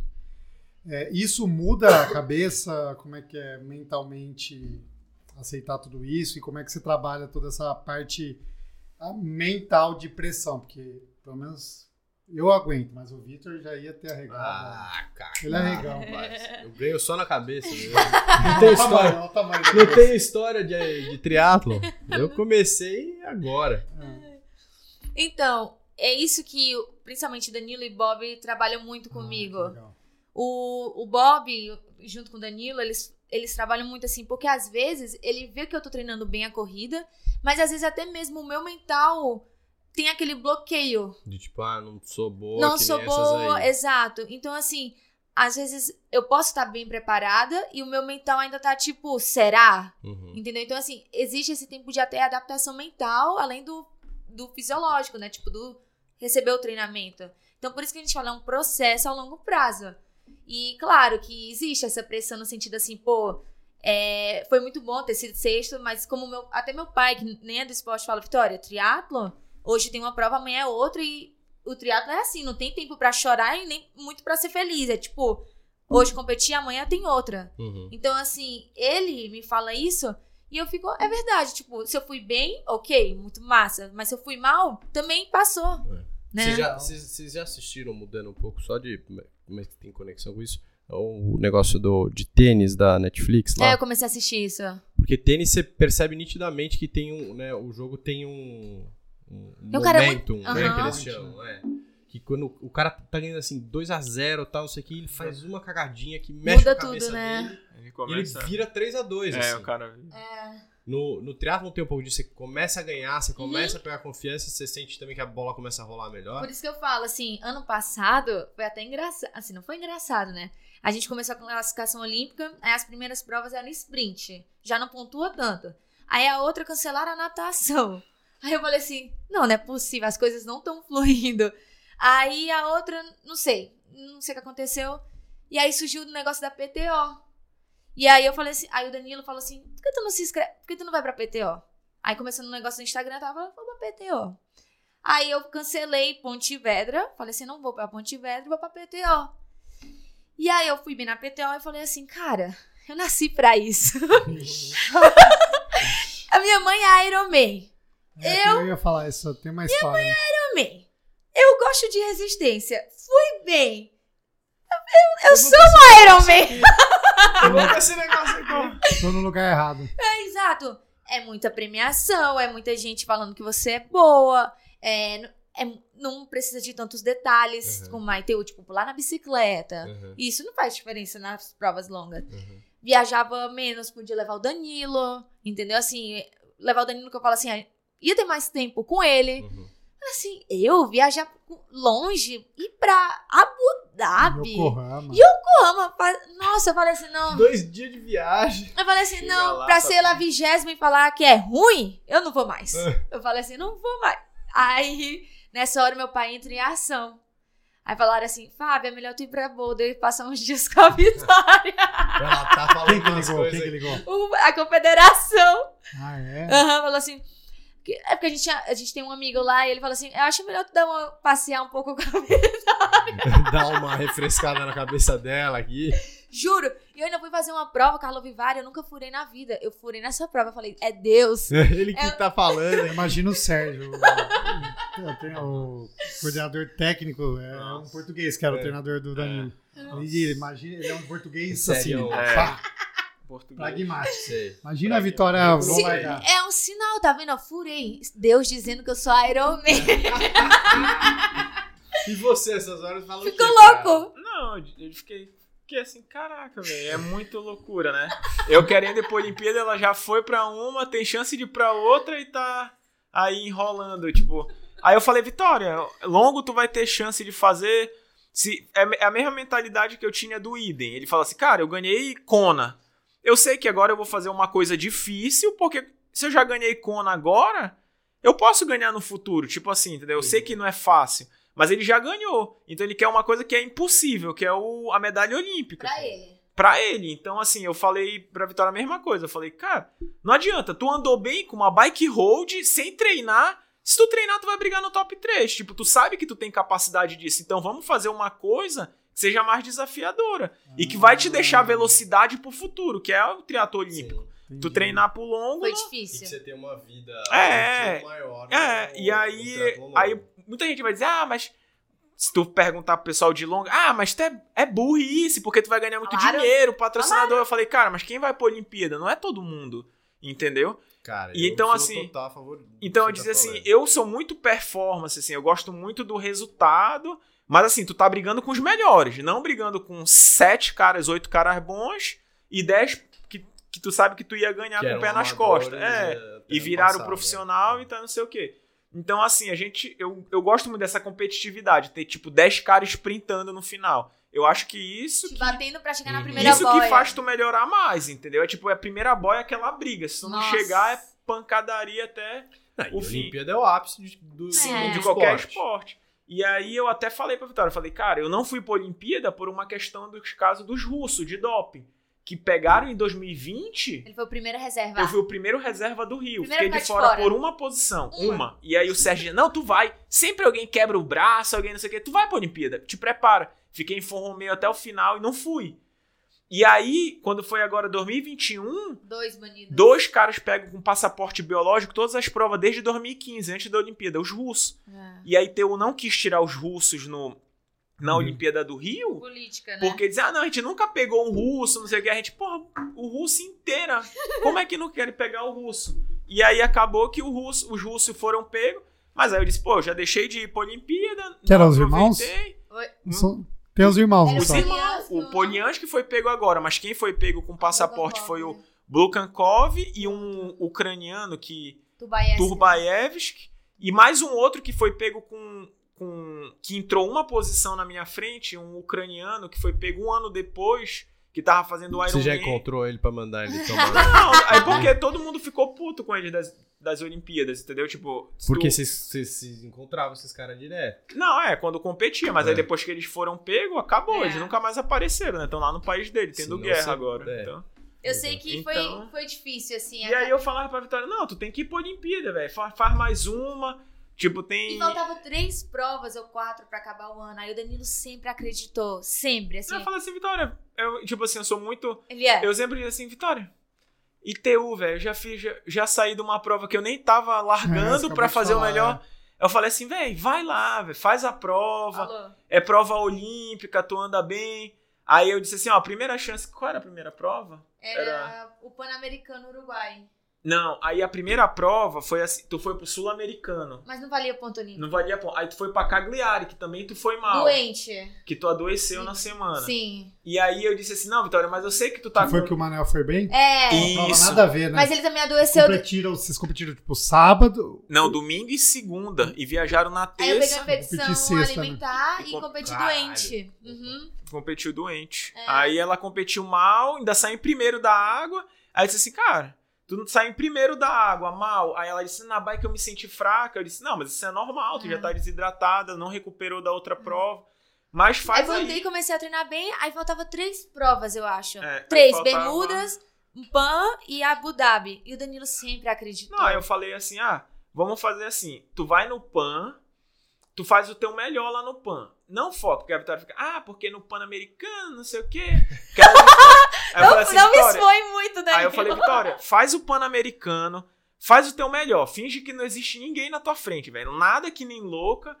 É, isso muda a cabeça? Como é que é mentalmente aceitar tudo isso? E como é que você trabalha toda essa parte mental de pressão? Porque, pelo menos, eu aguento, mas o Vitor já ia ter arregado. Ah, cara. Ele é regão. rapaz. Eu ganho só na cabeça. Né? Não Olha tem o história, olha o tamanho da não cabeça. tem história de, de triatlo. Eu comecei agora. Então, é isso que principalmente Danilo e Bob trabalham muito comigo. Ah. O, o Bob, junto com o Danilo, eles, eles trabalham muito assim, porque às vezes ele vê que eu tô treinando bem a corrida, mas às vezes até mesmo o meu mental tem aquele bloqueio. De tipo, ah, não sou boa. não sou boa, exato. Então, assim, às vezes eu posso estar bem preparada e o meu mental ainda tá tipo, será? Uhum. Entendeu? Então, assim, existe esse tempo de até adaptação mental, além do, do fisiológico, né? Tipo, do receber o treinamento. Então, por isso que a gente fala, é um processo a longo prazo. E, claro, que existe essa pressão no sentido assim, pô, é, foi muito bom ter sido sexto, mas como meu, até meu pai, que nem é do esporte, fala, Vitória, triatlo, hoje tem uma prova, amanhã é outra, e o triatlo é assim, não tem tempo pra chorar e nem muito pra ser feliz. É tipo, hoje competi, amanhã tem outra. Uhum. Então, assim, ele me fala isso e eu fico, é verdade, tipo, se eu fui bem, ok, muito massa. Mas se eu fui mal, também passou. Né? Vocês já, vocês- vocês já assistiram, mudando um pouco só de como é que tem conexão com isso? O negócio do, de tênis da Netflix lá. É, eu comecei a assistir isso. Porque tênis você percebe nitidamente que tem um, né, o jogo tem um, um Tem um cara momentum, muito- né, que eles chamam, é. Que quando o cara tá ganhando assim 2 a 0 tal, não sei o que, ele faz uma cagadinha que mexe Muda a cabeça tudo, né? dele Ele e ele começa. vira 3 a 2 é, assim. o cara. É. No, no triatlo tem um pouco disso, você começa a ganhar, você Uhum. começa a pegar confiança, você sente também que a bola começa a rolar melhor. Por isso que eu falo, assim, ano passado foi até engraçado. Assim, não foi engraçado, né? A gente começou a classificação olímpica, aí as primeiras provas eram sprint. Já não pontua tanto. Aí a outra cancelaram a natação. Aí eu falei assim: não, não é possível, as coisas não estão fluindo. Aí a outra, não sei, não sei o que aconteceu. E aí surgiu o negócio da PTO. E aí eu falei assim, aí o Danilo falou assim: por que tu não se inscreve? Por que tu não vai pra PTO? Aí começou no negócio do Instagram, eu tava, vou pra PTO. Aí eu cancelei Pontevedra, falei assim, não vou pra Pontevedra, vou pra PTO. E aí eu fui bem na PTO e falei assim, cara, eu nasci pra isso. A minha mãe é Iron Man. É, eu ia falar isso, tem uma história. né? Iron Man. Eu gosto de resistência. Fui bem. Eu, eu sou um Iron Man. Eu vou com esse negócio aqui. Tô no lugar errado. É, exato. É muita premiação, é muita gente falando que você é boa, é, é- não precisa de tantos detalhes, Uhum. como vai ter o tipo pular na bicicleta. Uhum, Isso não faz diferença nas provas longas. uhum. Viajava menos, podia levar o Danilo, entendeu? Assim, levar o Danilo que eu falo assim, ia ter mais tempo com ele. Uhum. Assim, eu viajar longe, ir pra Abu Dhabi. Yokohama. Yokohama. Nossa, eu falei assim, não. Dois dias de viagem. Eu falei assim, Chega não, lá, pra ser lá vigésima e falar que é ruim, eu não vou mais. É. Eu falei assim, não vou mais. Aí, nessa hora, meu pai entra em ação. Aí falaram assim, Fábio, é melhor tu ir pra Boulder e passar uns dias com a Vitória. Ela tá falando Quem que ligou? Quem que ligou? O- a confederação. Ah, é? Aham, falou assim, É porque a gente, tinha- a gente tem um amigo lá e ele fala assim: eu acho melhor tu dar uma, passear um pouco com a cabeça. Dá uma refrescada na cabeça dela aqui. Juro. E eu ainda fui fazer uma prova, Carlo Vivari, eu nunca furei na vida. Eu furei nessa prova. Eu falei, é Deus. Ele que É- tá falando. Imagina o Sérgio, o, tem o coordenador técnico, é um português, que era o É. treinador do Danilo. Ele, imagina, ele é um português Sério? assim, É. Português. pragmático. Sei. Imagina a vitória, vamos Se- é um sinal, tá vendo? Eu furei. Deus dizendo que eu sou Iron Man. E você, essas horas, fala Ficou quê, cara? louco. Não, eu fiquei, fiquei assim, caraca, velho, é muito loucura, né? Eu querendo ir pra Olimpíada, ela já foi pra uma, tem chance de ir pra outra e tá aí enrolando, tipo. Aí eu falei, Vitória, longo tu vai ter chance de fazer. Se, é é a mesma mentalidade que eu tinha do Idem. Ele fala assim, cara, eu ganhei Kona. Eu sei que agora eu vou fazer uma coisa difícil, porque se eu já ganhei Kona agora, eu posso ganhar no futuro. Tipo assim, entendeu? Eu sei que não é fácil. Mas ele já ganhou. Então ele quer uma coisa que é impossível, que é o, a medalha olímpica. Pra ele. Pra ele. Então, assim, eu falei pra Vitória a mesma coisa. Eu falei, cara, não adianta. Tu andou bem com uma bike road sem treinar. Se tu treinar, tu vai brigar no top 3. Tipo, tu sabe que tu tem capacidade disso. Então vamos fazer uma coisa seja mais desafiadora. E que vai te deixar velocidade pro futuro, que é o triatlo olímpico. Sim. Tu treinar pro longo. Foi não- E que difícil. você tem uma vida É, muito maior. É, no- e aí, aí muita gente vai dizer, ah, mas se tu perguntar pro pessoal de longa, ah, mas tu é, é burrice, porque tu vai ganhar muito Claro. dinheiro, patrocinador. Eu falei, cara, mas quem vai pra Olimpíada? Não é todo mundo, entendeu? Cara, E eu então, sou assim, total a favor Então eu dizia tá assim, eu sou muito performance, assim, eu gosto muito do resultado, mas assim, tu tá brigando com os melhores, não brigando com sete caras, oito caras bons e dez que, que tu sabe que tu ia ganhar Que com o pé nas costas. É, é, e viraram passado, profissional é. e tá não sei o quê. Então, assim, a gente. Eu, eu gosto muito dessa competitividade, ter tipo 10 caras sprintando no final. Eu acho que isso. Te Que, batendo pra chegar na Uhum. primeira isso boia. que faz tu melhorar mais, entendeu? É tipo, é a primeira boia é aquela briga. Se tu não chegar, é pancadaria até Não, o a fim. Olimpíada é o ápice de, do, Sim, de É. qualquer esporte. E aí eu até falei pra Vitória, falei, cara, eu não fui pra Olimpíada por uma questão dos casos dos russos, de doping. Que pegaram em 2020 Ele foi o primeiro a reservar. eu fui o primeiro reserva do Rio. Primeiro Fiquei de fora, fora. por uma posição. Uma. Uma. E aí o Sérgio não, tu vai. Sempre alguém quebra o braço, alguém não sei o quê. Tu vai pra Olimpíada. Te prepara. Fiquei em Forró Romeo até o final e não fui. E aí, quando foi agora 2021, Dois banidos. dois caras pegam com passaporte biológico todas as provas desde 2015, antes da Olimpíada, os russos. É. E aí Teu não quis tirar os russos no, na Uhum. Olimpíada do Rio. Política, né? Porque dizia, ah, não, a gente nunca pegou um russo, não sei o que. A gente, porra, o russo inteira. Como é que não querem pegar o russo? E aí acabou que o russo, os russos foram pegos. Mas aí eu disse, pô, eu já deixei de ir pra Olimpíada. Que eram não os irmãos? aproveitei. São- Tem os irmãos, Os irmãos, o Poliansky, Poliansky foi pego agora, mas quem foi pego com passaporte foi o Blukankov e um ucraniano que. Turbaevski e mais um outro que foi pego com, com que entrou uma posição na minha frente, um ucraniano que foi pego um ano depois, que tava fazendo o Iron Você já Man. encontrou ele pra mandar ele tomar? Não, aí porque todo mundo ficou puto com ele das, das Olimpíadas, entendeu? Tipo, Porque tu- vocês se encontravam esses caras direto. Não, é, quando competia, mas É. aí depois que eles foram pegos, acabou, É. eles nunca mais apareceram, né? Estão lá no país dele, tendo Sim, guerra você- agora. é. Então. Eu sei que foi, Então- foi difícil, assim. E aí eu falava pra Vitória, não, tu tem que ir pra Olimpíada, velho. Fa- Faz mais uma. Tipo, tem. E faltava três provas ou quatro pra acabar o ano. Aí o Danilo sempre acreditou. Sempre, assim. Eu falo assim, Vitória, eu, tipo assim, eu sou muito. Ele é. Eu sempre digo assim, Vitória. ITU, velho, eu já fiz, já, já saí de uma prova que eu nem tava largando É, de fazer o falar, melhor. Eu falei assim, velho, vai lá, velho, faz a prova. Falou. É prova olímpica, tu anda bem. Aí eu disse assim, ó, primeira chance. Qual era a primeira prova? Era o Pan-Americano Uruguai. Não, aí a primeira prova foi assim, tu foi pro Sul-Americano. Mas não valia ponto olímpico. Não valia ponto. Aí tu foi pra Cagliari, que também tu foi mal. Doente. Que tu adoeceu Sim. na semana. Sim. E aí eu disse assim, não, Vitória, mas eu sei que tu tá Que foi com- que o Manel foi bem? É. E- Isso. Nada a ver, né? Mas ele também adoeceu. competiram, vocês competiram tipo sábado. Não, domingo e segunda. E viajaram na Aí eu peguei terça. uma infecção Competi sexta, né? alimentar e Com- competi Caralho. doente. Uhum. Competiu doente. É. Aí ela competiu mal, ainda saiu em primeiro da água. Aí eu disse assim, cara, tu sai em primeiro da água, mal. Aí ela disse, na bike eu me senti fraca. Eu disse, não, mas isso é normal, tu É. já tá desidratada, não recuperou da outra prova. Mas Aí faz voltei aí. e comecei a treinar bem. Aí faltava três provas, eu acho. É, três, faltava- Bermudas, um Pan e Abu Dhabi. E o Danilo sempre acreditou. Não, aí eu falei assim, ah, vamos fazer assim, tu vai no PAN, tu faz o teu melhor lá no PAN. Não foto, porque a Vitória fica, ah, porque no Pan-Americano, não sei o quê. Aí Não, assim, não me expõe muito, Danilo. Aí eu falei, Vitória, faz o Pan-Americano, faz o teu melhor, finge que não existe ninguém na tua frente, velho. Nada que nem louca.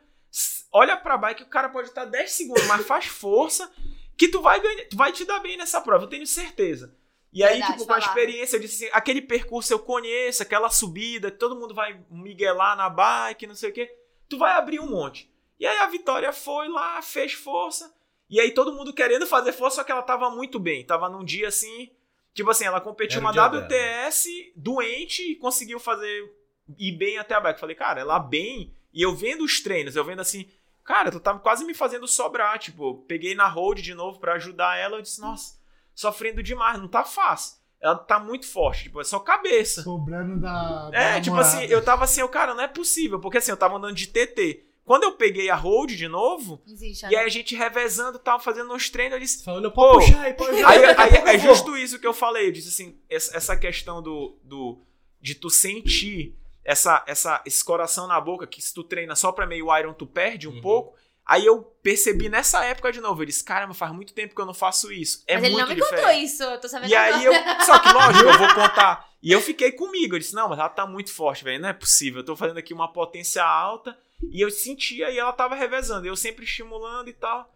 Olha pra bike, o cara pode estar 10 segundos, mas faz força que tu vai ganhar, tu vai te dar bem nessa prova, eu tenho certeza. E aí, Verdade, tipo, com a experiência, eu disse assim, aquele percurso eu conheço, aquela subida, todo mundo vai miguelar na bike, não sei o quê. Tu vai abrir um monte. E aí a Vitória foi lá, fez força. E aí todo mundo querendo fazer força, só que ela tava muito bem. Tava num dia assim. Tipo assim, ela competiu Era uma o dia WTS doente e conseguiu fazer. ir bem até a bike. Falei, cara, ela bem. E eu vendo os treinos, eu vendo assim. Cara, tu tava quase me fazendo sobrar. Tipo, peguei na road de novo pra ajudar ela. Eu disse, nossa, sofrendo demais, não tá fácil. Ela tá muito forte, tipo, é só cabeça. Sobrando da. da É, tipo namorada. assim, eu tava assim, eu, cara, não é possível, porque assim, eu tava andando de TT. Quando eu peguei a hold de novo, Existe, e aí a gente revezando, tava fazendo uns treinos, eu disse. Falando, Pô, puxar aí, pode Aí, aí. aí é justo isso que eu falei. Eu disse assim, essa questão do, do de tu sentir essa, essa, esse coração na boca, que se tu treina só pra meio Iron, tu perde um Uhum. pouco. Aí eu percebi nessa época de novo. Eu disse, caramba, faz muito tempo que eu não faço isso. É Mas ele muito não me diferente. contou isso, eu tô sabendo E aí agora. eu. Só que, lógico, eu vou contar. E eu fiquei comigo. Eu disse, não, mas ela tá muito forte, velho. Não é possível. Eu tô fazendo aqui uma potência alta. E eu sentia e ela tava revezando. Eu sempre estimulando e tal.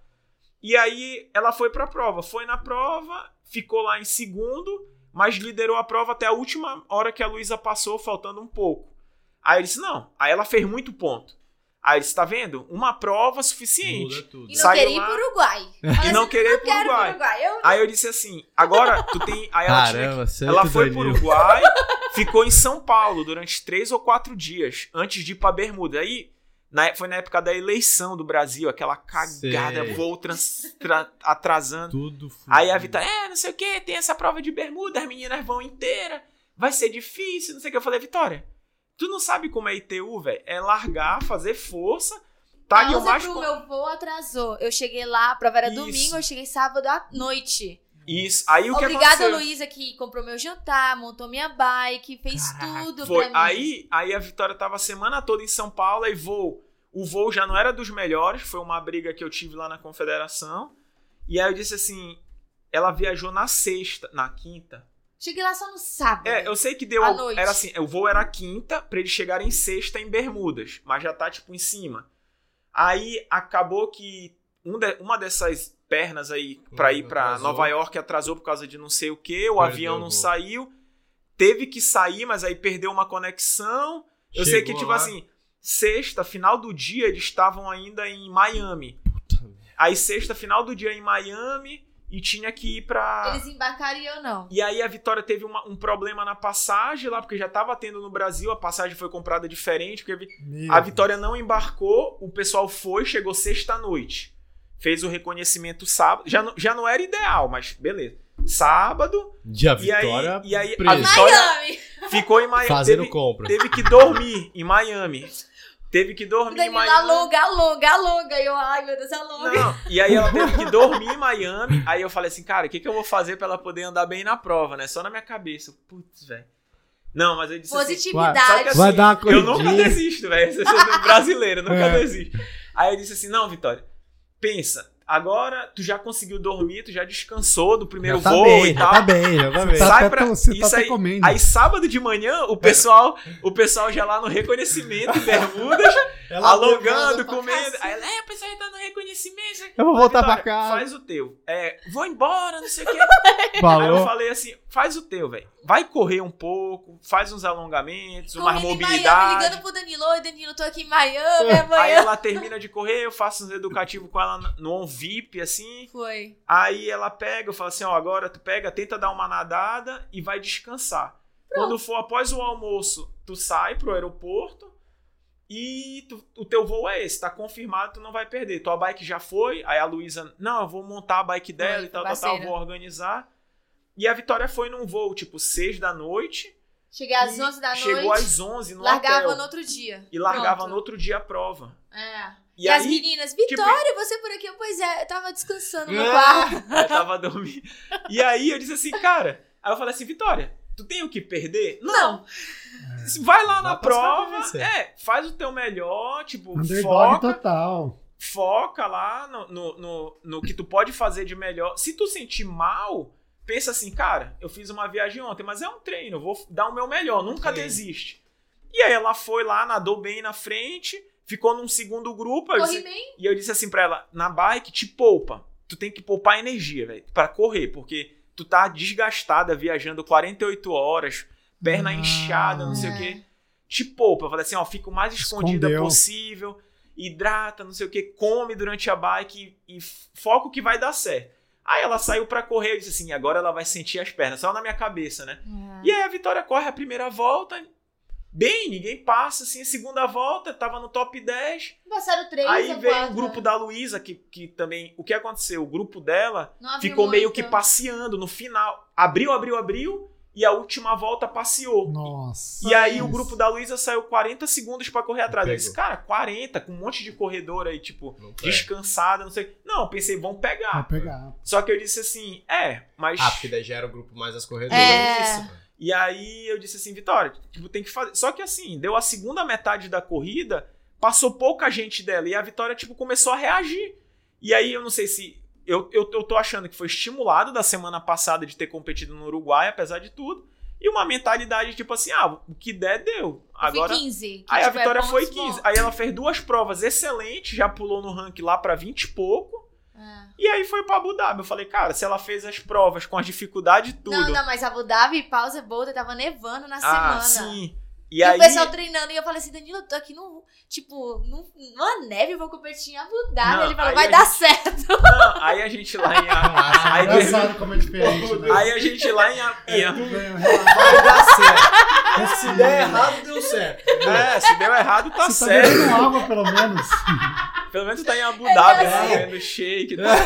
E aí ela foi pra prova. Foi na prova, ficou lá em segundo, mas liderou a prova até a última hora que a Luísa passou, faltando um pouco. Aí eu disse, não. Aí ela fez muito ponto. Aí eu disse, tá vendo? Uma prova suficiente. E não Saiu queria ir pro Uruguai. E não querer ir pro Uruguai. Uruguai. Eu Aí eu disse assim, agora tu tem. Aí ela tinha Caramba, certo, ela foi pro. Uruguai, ficou em São Paulo durante três ou quatro dias antes de ir pra Bermuda. Aí na- foi na época da eleição do Brasil, aquela cagada, Sei. voo trans- tra- atrasando. Tudo. Aí a Vitória, é, não sei o que, tem essa prova de Bermuda, as meninas vão inteira, vai ser difícil, não sei o que. Eu falei, Vitória, tu não sabe como é ITU, velho? É largar, fazer força, tá? E o Causa mais. pro meu voo atrasou. Eu cheguei lá, a prova era Isso. domingo, eu cheguei sábado à noite. Isso. Aí o que Obrigada, aconteceu? Luísa, que comprou meu jantar, montou minha bike, fez tudo Foi. pra mim. Aí, aí a Vitória tava a semana toda em São Paulo e voo. O voo já não era dos melhores, foi uma briga que eu tive lá na Confederação. E aí eu disse assim, ela viajou na sexta, na quinta. Cheguei lá só no sábado. É, eu sei que deu noite. era assim, o voo era quinta pra eles chegarem sexta em Bermudas, mas já tá tipo em cima. Aí acabou que um de- uma dessas pernas aí pra Hum, ir pra atrasou. Nova York atrasou por causa de não sei o que, o Perdeu avião não saiu, teve que sair, mas aí perdeu uma conexão. Eu sei que Chegou tipo lá. assim, sexta, final do dia eles estavam ainda em Miami. Aí sexta, final do dia em Miami e tinha que ir pra Eles embarcaram e eu não. e aí a Vitória teve uma- um problema na passagem lá, porque já tava tendo no Brasil, a passagem foi comprada diferente, porque Meu a Vitória não embarcou, o pessoal foi, chegou sexta-noite. Fez o reconhecimento sábado. Já não, já não era ideal, mas beleza. Sábado, De a e aí, Vitória e aí a. Vitória Miami! ficou em Miami. fazendo Teve, compra. teve que dormir em Miami. Teve que dormir em Danilo Miami. alonga, alonga, alonga. E eu, ai meu Deus, alonga. Não, e aí ela teve que dormir em Miami. Aí eu falei assim, cara, o que, que eu vou fazer pra ela poder andar bem na prova, né? Só na minha cabeça. Putz, velho. Não, mas eu disse assim, Positividade. Só que assim, Vai dar uma eu nunca desisto, velho. Você é brasileiro, nunca É. desisto. Aí eu disse assim, não, Vitória, pensa, agora tu já conseguiu dormir, tu já descansou do primeiro Já tá voo bem, e já tal. tá bem, já tá bem. Tá Sai pra- tá isso até aí- comendo. Aí sábado de manhã, o pessoal, o pessoal já lá no reconhecimento em bermudas, Ela alongando, pra comendo. Aí ela, é, o pessoal já tá no reconhecimento. Eu vou voltar pra Vitória, casa. Faz o teu. É, vou embora, não sei o quê. Aí eu falei assim, faz o teu, velho. Vai correr um pouco, faz uns alongamentos, uma em Miami, mobilidade. ligando pro Danilo. Oi, Danilo, tô aqui em Miami Aí amanhã. ela termina de correr, eu faço uns educativos com ela no on VIP, assim. Foi. Aí ela pega, eu falo assim, ó, agora tu pega, tenta dar uma nadada e vai descansar. Quando for após o almoço, tu sai pro aeroporto e tu- o teu voo é esse, tá confirmado, tu não vai perder. Tua bike já foi, aí a Luísa, não, eu vou montar a bike dela e tal, tal, tal, vou organizar. E a Vitória foi num voo, tipo, 6 da noite. Cheguei às e 11 da noite. Chegou às 11 no largava hotel. no outro dia. E largava Pronto. no outro dia a prova. É. E, E, as aí, meninas, Vitória, você por aqui? Eu, Pois é, eu tava descansando no Ah. quarto. eu tava dormindo. E aí eu disse assim, cara. Aí eu falei assim, Vitória, tu tem o que perder? Não. Vai lá na prova, é, faz o teu melhor, tipo, Underdog foca, total. foca lá no, no, no, no que tu pode fazer de melhor. Se tu sentir mal, pensa assim, cara, eu fiz uma viagem ontem, mas é um treino, eu vou dar o meu melhor, nunca Sim. desiste. E aí ela foi lá, nadou bem na frente, ficou num segundo grupo, eu Corri disse- bem. e eu disse assim pra ela, na bike te poupa, tu tem que poupar energia, velho, pra correr, porque tu tá desgastada viajando 48 horas, perna Ah. inchada, não sei o É. quê te poupa. Eu falei assim, ó, fica o mais escondida Escondeu. possível, hidrata, não sei o que, come durante a bike e, e foca o que vai dar certo. Aí ela saiu pra correr, eu disse assim, agora ela vai sentir as pernas, só na minha cabeça, né? E aí a Vitória corre a primeira volta, bem, ninguém passa, assim, a segunda volta, tava no top 10. Passaram três aí veio quatro. o grupo da Luísa, que, que também, o que aconteceu? O grupo dela ficou meio muito. que passeando no final. Abriu, abriu, abriu, e a última volta passeou. Nossa. E aí o Isso. grupo da Luísa saiu 40 segundos pra correr atrás. Eu disse, cara, 40, com um monte de corredor aí, tipo, descansada, não sei. Não, eu pensei, vão Vai pegar. pegar. Só que eu disse assim, é, mas. Ah, porque daí já era o grupo mais as corredoras. É. Isso. E aí eu disse assim, Vitória, tipo, tem que fazer. Só que assim, deu a segunda metade da corrida, passou pouca gente dela. E a Vitória, tipo, começou a reagir. E aí eu não sei se. Eu, eu, eu tô achando que foi estimulado da semana passada de ter competido no Uruguai, apesar de tudo. E uma mentalidade, tipo assim, ah, o que der, deu. Agora. Foi 15. que, Aí a é Vitória foi pontos 15. bons. Aí ela fez duas provas excelentes, já pulou no ranking lá pra 20 e pouco. É. E aí foi pra Abu Dhabi. Eu falei, cara, se ela fez as provas com as dificuldades e tudo. Não, não, mas Abu Dhabi, pausa Boulder, tava nevando na ah, semana. sim. E, E, aí. o pessoal treinando, e eu falei assim, Danilo, eu tô aqui no, tipo, no, numa neve, eu vou competir em Abu Dhabi. Ele falou, vai a dar gente- certo. Não, aí a gente lá em. Ah, aí, engraçado como é diferente, né? aí a gente lá em. Tudo bem, relaxa. Vai dar certo. Se der errado, deu certo. É, se deu errado, tá Você tá certo. bebendo água, pelo menos. Pelo menos tá em Abu Dhabi, É. né? Vendo shake e tal.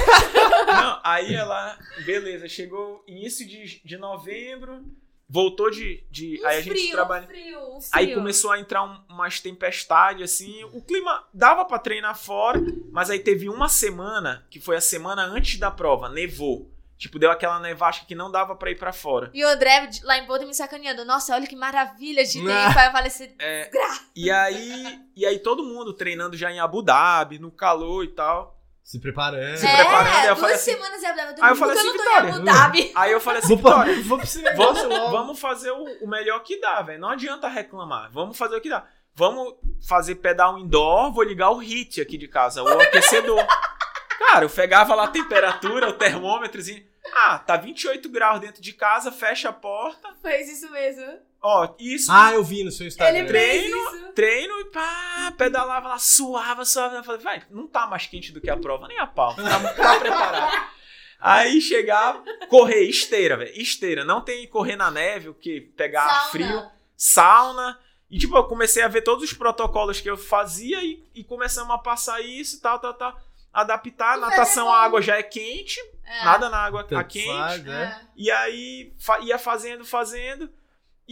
Não, aí ela, beleza, chegou início de, de novembro, voltou de. de Um aí a gente frio, trabalha. um frio, um frio. Aí começou a entrar um- umas tempestades, assim. O clima dava pra treinar fora, mas aí teve uma semana, que foi a semana antes da prova, nevou. Tipo, deu aquela nevasca que não dava pra ir pra fora. E o André lá em Boulder me sacaneando. Nossa, olha que maravilha de tempo. Ah. Aí eu falei assim, É, e aí, e aí todo mundo treinando já em Abu Dhabi, no calor e tal. Se preparando. Se preparando, aí eu duas falei assim- semanas em Abu Dhabi. Aí eu falei assim, eu não tô em Vitória, Abu. Aí eu falei assim, Vitória, vou vamos, vamos fazer o, o melhor que dá, velho. Não adianta reclamar. Vamos fazer o que dá. Vamos fazer pedal indoor, vou ligar o HIT aqui de casa, o aquecedor. Cara, eu pegava lá a temperatura, o termômetrozinho. Ah, tá 28 graus dentro de casa, fecha a porta. Fez isso mesmo. Ó, isso. Ah, eu vi no seu Instagram. Ele treino, isso. treino e pá, pedalava lá, suava, suava. Eu falei, vai, não tá mais quente do que a prova, nem a pau. Tá, tá preparado. Aí chegava, correr, esteira, velho. Esteira. Não tem correr na neve, o que? Pegar Sauna. frio, sauna. E tipo, eu comecei a ver todos os protocolos que eu fazia e, e começamos a passar isso, tal, tal, tal. Adaptar. E Natação, a água já é quente, É. nada na água a quente. faz, né? É. E aí fa- ia fazendo, fazendo.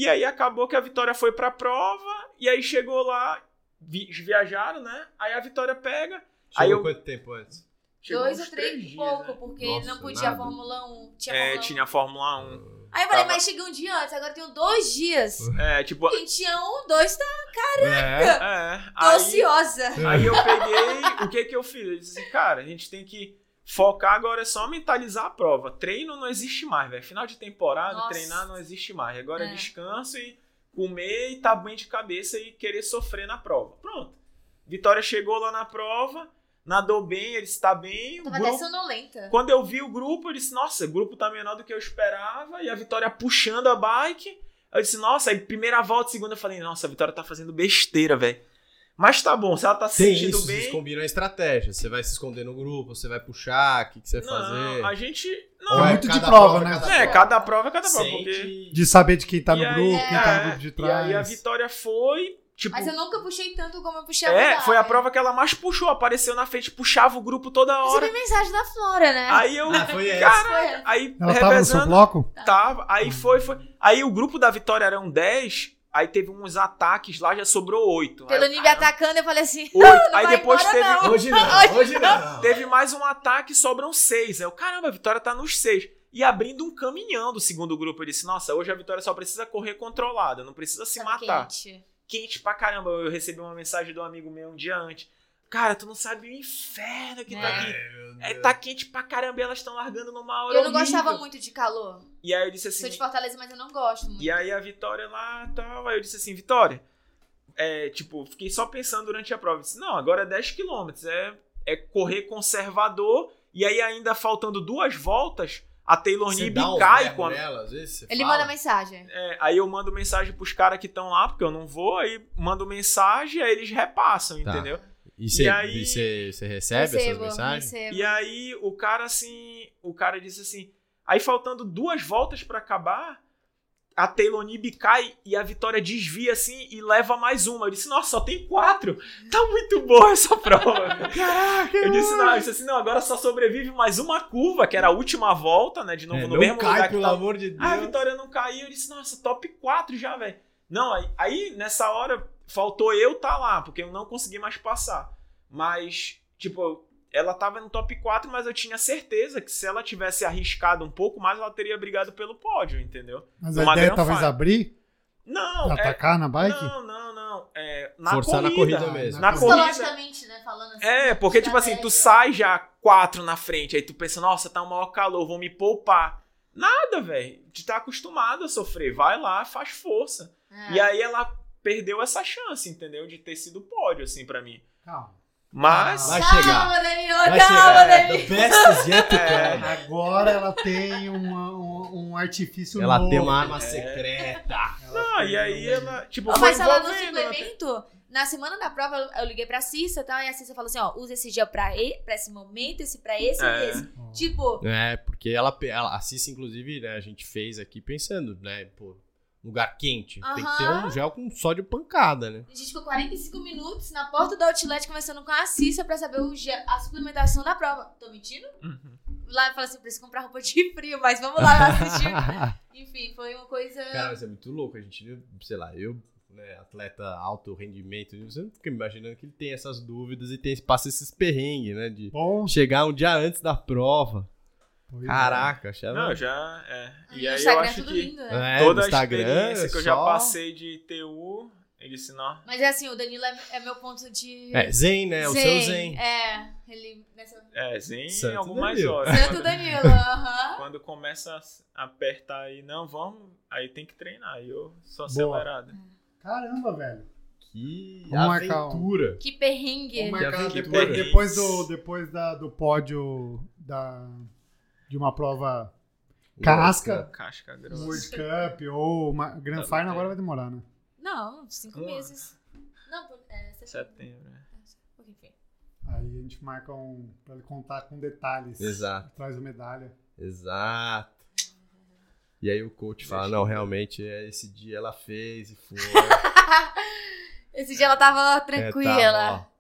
E aí acabou que a Vitória foi pra prova. E aí chegou lá, vi- viajaram, né? Aí a Vitória pega. Chegou Aí eu- quanto tempo antes? chegou Dois ou três, dias, pouco, né? porque Nossa, não podia nada. Fórmula 1. Tinha É, Fórmula 1. tinha Fórmula 1. Aí eu falei, Tava- mas cheguei um dia antes, agora tenho dois dias. É, tipo. Quem tinha um, dois, tá É. É. tô Aí, ociosa. aí eu peguei. o que que eu fiz? Eu disse cara, a gente tem que focar agora é só mentalizar a prova. Treino não existe mais, velho. Final de temporada, Nossa. treinar não existe mais. Agora é É. descanso e comer e tá bem de cabeça e querer sofrer na prova. Pronto. Vitória chegou lá na prova, nadou bem, ele está bem. Tava grupo- até sonolenta. Quando eu vi o grupo, eu disse, nossa, o grupo tá menor do que eu esperava. E a Vitória puxando a bike. Eu disse, nossa, aí primeira volta, segunda, eu falei, nossa, a Vitória tá fazendo besteira, velho. Mas tá bom, se ela tá se Tem sentindo isso, vocês bem. combinam a estratégia. Você vai se esconder no grupo, você vai puxar, o que, que você vai fazer. Não, a gente. Ou Não, é muito de cada prova, né? é, cada prova é cada prova. Sente- Porque... De saber de quem tá no E aí, grupo, quem tá no é, grupo de E trás. aí a Vitória foi. Tipo, Mas eu nunca puxei tanto como eu puxei a é, foi a prova que ela mais puxou. Apareceu na frente, puxava o grupo toda hora. Recebi mensagem da Flora, né? Aí eu. Ah, foi essa. Cara, Foi. aí Ela tava no seu revezando. bloco? Tava. Aí foi, foi. Aí o grupo da Vitória eram 10. Aí teve uns ataques lá, já sobrou 8. Pelo nível atacando, eu falei assim, Oito. Aí vai depois embora, teve, não. Hoje não, hoje não. teve mais um ataque, sobram 6. Aí eu, caramba, a Vitória tá nos 6. e abrindo um caminhão do segundo grupo. Eu disse, nossa, hoje a Vitória só precisa correr controlada, não precisa se Tava matar. quente. Quente pra caramba. Eu recebi uma mensagem de um amigo meu um dia antes. Cara, tu não sabe o inferno que tá aqui. É, tá quente pra caramba e elas estão largando numa hora Eu não horrível. gostava muito de calor. E aí eu disse assim... Sou de Fortaleza, mas eu não gosto muito. E aí a Vitória lá tal. Aí eu disse assim, Vitória, é, tipo, fiquei só pensando durante a prova. Eu disse, não, agora é 10 km, é, é correr conservador. E aí, ainda faltando duas voltas, a Taylor Nib cai com a. nela, às vezes, você Ele fala? manda mensagem. É, aí eu mando mensagem pros caras que estão lá, porque eu não vou, aí mando mensagem, aí eles repassam, Tá. entendeu? E você aí- você- você recebe essas recebo, mensagens? recebo. E aí o cara assim, o cara disse assim, aí faltando duas voltas pra acabar, a Taylor Nib cai e a Vitória desvia assim e leva mais uma. Eu disse, nossa, só tem quatro. Tá muito boa essa prova. Caraca, eu disse, não, eu disse assim, não, agora só sobrevive mais uma curva, que era a última volta, né, de novo É, no não mesmo cai, lugar que pelo tava. amor de Deus. Ah, a Vitória não caiu. Eu disse, nossa, top 4 já, velho. Não, aí, aí, nessa hora faltou eu tá lá, porque eu não consegui mais passar. Mas, tipo, ela tava no top 4, mas eu tinha certeza que se ela tivesse arriscado um pouco mais, ela teria brigado pelo pódio, entendeu? Mas a Numa ideia é talvez Final. abrir Não, pra é, atacar na bike? não, não, não. É, na Forçar na corrida. corrida mesmo. Na corrida. Psicologicamente, né? Falando assim. É, porque, tipo assim, tu sai já quatro na frente, aí tu pensa, nossa, tá um maior calor, vou me poupar. Nada, velho. Tu tá acostumado a sofrer. Vai lá, faz força. É. E aí ela perdeu essa chance, entendeu? De ter sido pódio, assim, pra mim. Calma. Mas. Vai calma, chegar. Danilo, Vai calma, chegar. Danilo. The best yet É. Agora ela tem uma- um, um artifício Ela novo. tem uma arma É. secreta. Ela Não, e aí um- ela, tipo, foi mas falando no ela tem- suplemento, na semana da prova eu, eu liguei pra Cissa e tal, e a Cissa falou assim: ó, usa esse gel pra, e, pra esse momento, esse pra esse É. e esse. Tipo, É, porque ela, ela a Cissa, inclusive, né, a gente fez aqui pensando, né, pô, lugar quente. Tem que ter um gel com sódio pancada, né? a gente ficou 45 minutos na porta do outlet conversando com a Cissa pra saber o gel, a suplementação da prova. Tô mentindo? Uhum. Lá eu falei assim: preciso comprar roupa de frio, mas vamos lá assistir. Enfim, foi uma coisa. Cara, isso é muito louco. A gente, sei lá, eu, né, atleta alto rendimento, você não fica imaginando que ele tem essas dúvidas e tem, passa esses perrengues, né? De Bom, chegar um dia antes da prova. É. Caraca, achava. Não, já. É. E no aí eu Instagram acho tudo que lindo, né? É, toda a Instagram, experiência que eu já só- passei de TU, ele disse, não. Mas é assim, o Danilo é, é meu ponto de. É, zen, né? O seu zen. É, ele. Nessa... É, zen em Santo algumas Danilo. horas. Santo Danilo, aham. Quando começa a apertar aí, não, vamos, aí tem que treinar. Aí eu sou Boa. acelerado. Caramba, velho. Que Vamos marcar um. aventura. Que perrengue. Vamos marcar aventura. depois, Que depois do, depois da, do pódio da, de uma prova casca, Casca World grossa. Cup ou uma Grand Final, agora vai demorar, né? Não, cinco meses. Não, é setembro. Setembro. né? Enfim. Aí a gente marca um. pra ele contar com detalhes. Exato, Traz a medalha. exato. E aí o coach fala, não, realmente, é, esse dia ela fez e foi. Esse dia ela tava É, tranquila. tá,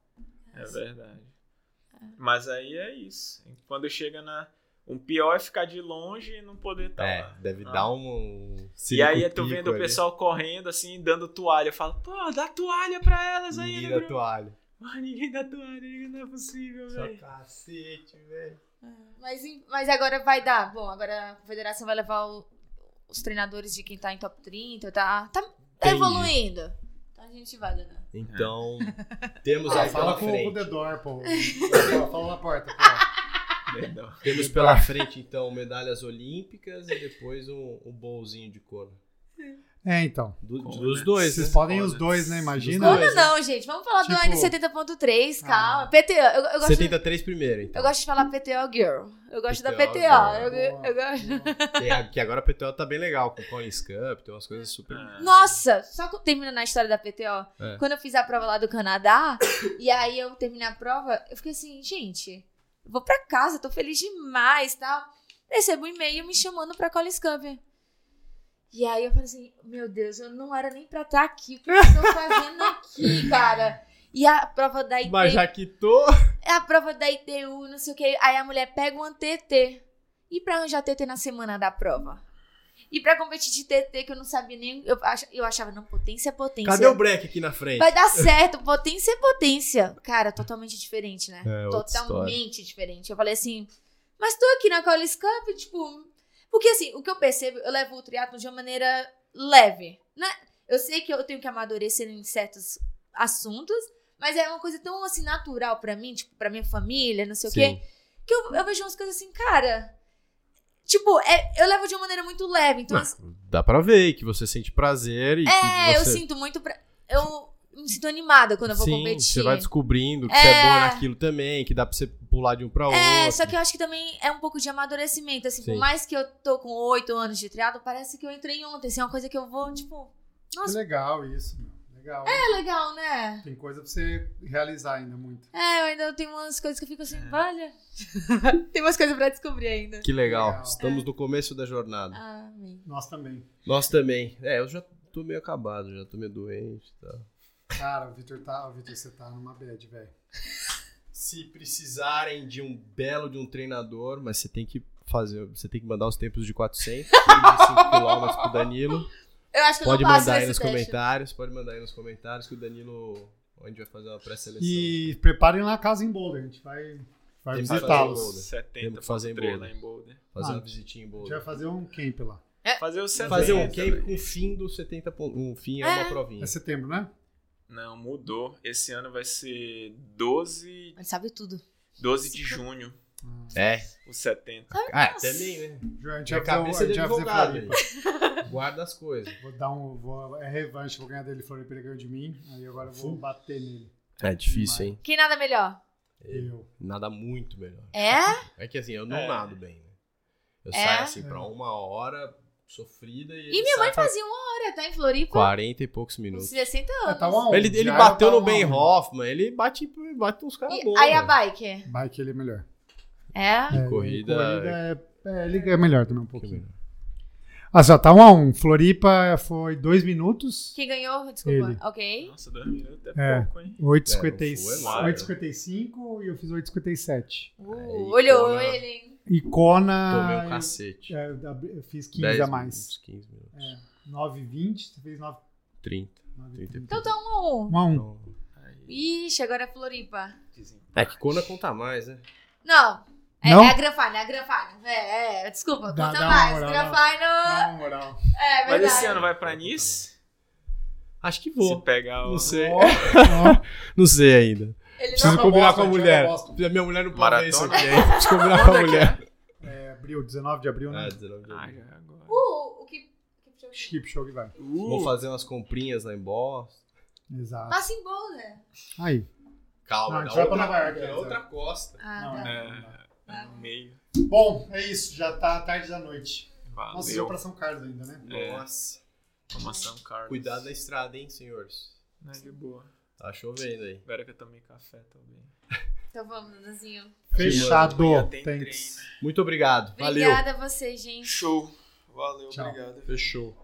É verdade. Mas aí é isso. Quando chega na. Um pior é ficar de longe e não poder estar É, lá. deve Ah. dar um... E aí tu vendo pico o ali. pessoal correndo assim, dando toalha. Eu falo, pô, dá toalha pra elas aí, Ninguém né, Bruno? toalha. Pô, ninguém dá toalha, não é possível, Só velho. cacete, velho. Mas, em- mas agora vai dar. Bom, agora a confederação vai levar o- os treinadores de quem tá em top 30, tá, tá, tá Entendi. evoluindo. Então a gente vai, Dana. Então, temos Ah, aí fala pela com, com o frente. Dedor, pô. Fala na porta, pô. Temos pela frente, então, medalhas olímpicas e depois um, um bolzinho de couro. É, então. Do- dos né? dois, Vocês né? podem os dois, né? Imagina. dois. Não, não, gente. Vamos falar do Tipo- N70.3, calma. Ah. PTO. Eu, eu gosto, 73 primeiro, então. eu gosto de falar PTO Girl. Eu gosto da PTO PTO. Girl. Eu, eu gosto. Tem a- que agora a PTO tá bem legal, com Collins Cup, tem umas coisas super... Ah, Nossa, só que terminando a história da PTO. É. Quando eu fiz a prova lá do Canadá, e aí eu terminei a prova, eu fiquei assim, gente, vou pra casa, tô feliz demais tal. Recebo um e-mail me chamando pra Collins Cup. E aí eu falei assim, meu Deus, eu não era nem pra estar aqui. O que eu tô fazendo aqui, cara? E a prova da ITU, Mas já quitou... a prova da ITU, não sei o que. Aí a mulher pega um TT. E pra arranjar TT na semana da prova? E pra competir de TT, que eu não sabia nem. Eu, ach- eu achava, não, potência é potência. Cadê o break aqui na frente? Vai dar certo, potência é potência. Cara, totalmente diferente, né? É, totalmente diferente. Eu falei assim, mas tô aqui na Collins Cup, tipo, Porque assim, o que eu percebo, eu levo o triatlo de uma maneira leve. Né? Eu sei que eu tenho que amadurecer em certos assuntos, mas é uma coisa tão assim natural pra mim, tipo, pra minha família, não sei o quê, que eu, eu vejo umas coisas assim, cara. Tipo, é- eu levo de uma maneira muito leve. Então, Ah, dá pra ver que você sente prazer e é, que eu você... sinto muito. Pra... Eu me sinto animada quando eu vou Sim, competir. você vai descobrindo que É. você é bom naquilo também, que dá pra você pular de um pra outro. É, só que eu acho que também é um pouco de amadurecimento. Assim, Sim. por mais que eu tô com oito anos de triatlo, parece que eu entrei ontem. Assim, é uma coisa que eu vou, tipo. Que Nossa, legal isso, meu. Legal. é legal, né? Tem coisa pra você realizar ainda muito. É, eu ainda tenho umas coisas que eu fico assim, olha. Tem umas coisas pra descobrir ainda. Que legal. Legal. Estamos no começo da jornada. Ah, amém. Nós também. Nós também. É, eu já tô meio acabado, já tô meio doente e tal. Cara, o Vitor tá. O Vitor, você tá numa bad, velho. Se precisarem de um belo de um treinador, mas você tem que fazer, você tem que mandar os tempos de 400, 25 km pro Danilo. Eu acho que Pode eu não mandar aí nos teste. comentários, pode mandar aí nos comentários que o Danilo a gente vai fazer uma pré-seleção. E preparem lá a casa em Boulder. A gente vai, vai visitá-los. Boulder. A 70 Temos que fazer em Boulder. lá em Boulder. Fazer Ah. uma visitinha em gente Boulder. vai fazer um camp lá. Fazer o 70. Fazer um camp com fim do 70 pontos. Um fim é, uma É. provinha. É setembro, né? Não, mudou. Esse ano vai ser 12, Ele sabe tudo. 12 de junho, É. o 70. Ah, também, né? A gente vai fazer, a gente vai fazer. Guarda as coisas. Vou dar um. Vou, é revanche, vou ganhar dele Floripa, ele ganhou de mim. Aí agora eu vou bater nele. É difícil, hein? Quem nada melhor? Eu. Nada muito melhor. É? É que assim, eu não É. nado bem, né? Eu É? saio assim pra uma hora sofrida e. E ele minha mãe pra fazia uma hora, tá em Floripa? 40 e poucos minutos. 60 É, anos. tá um Ele, ele Já bateu tá no Ben. Hoffman, ele bate, bate uns caras E- bons. aí a velho. bike? Bike ele é melhor. É? É, corrida- corrida é, é, ele é melhor também um pouquinho. Ah, já tá um a um. Floripa foi dois minutos. Quem ganhou? Desculpa. Ele. Ok. Nossa, 2 minutos é, É. pouco, hein? 8,55 É, 8,55 e eu fiz 8,57. Uh, olhou Kona- ele, hein? E Kona. Tomei um cacete. é, eu fiz 15 10 a mais. minutos, 15 minutos. É, 9,20. Você fez 9, 30. 9,30. Então tá um a um. 1 a 1. Então, Ixi, agora é Floripa. É que Kona conta mais, né? Não. É, Não? é a Gran Final, é a Gran Final. É, é, desculpa, Dá- conta dá mais. moral, Gran dá- Final. Na moral. É Mas verdade. esse ano vai pra Nice? Acho que Se vou. pegar o... Não sei. Ó. Não sei ainda. Ele Preciso pra combinar com a mulher. minha mulher não pode ver isso aqui? Preciso combinar com a é mulher. É, abril, 19 de abril, né? Ah, 19 de Ah, abril. é agora. Uh, o que. que- Skip show que vai. Vou fazer umas comprinhas lá em Boston. Exato. Passa em Boulder. Aí. Calma, Não, a gente vai pra outra, Nova York, né, outra costa. Ah, Não, tá. é. No meio. Bom, é isso. Já tá tarde da noite. Nossa, Valeu. eu pra São Carlos ainda, né? É. Nossa. Toma São Carlos. Cuidado na estrada, hein, senhores. Não é de boa. Tá chovendo aí. Espera que eu tomei café também. Então vamos, Danzinho. Fechado. Thanks. treino. Muito obrigado. Valeu. Obrigada a vocês, gente. Show. Valeu, Tchau. obrigado. Fechou.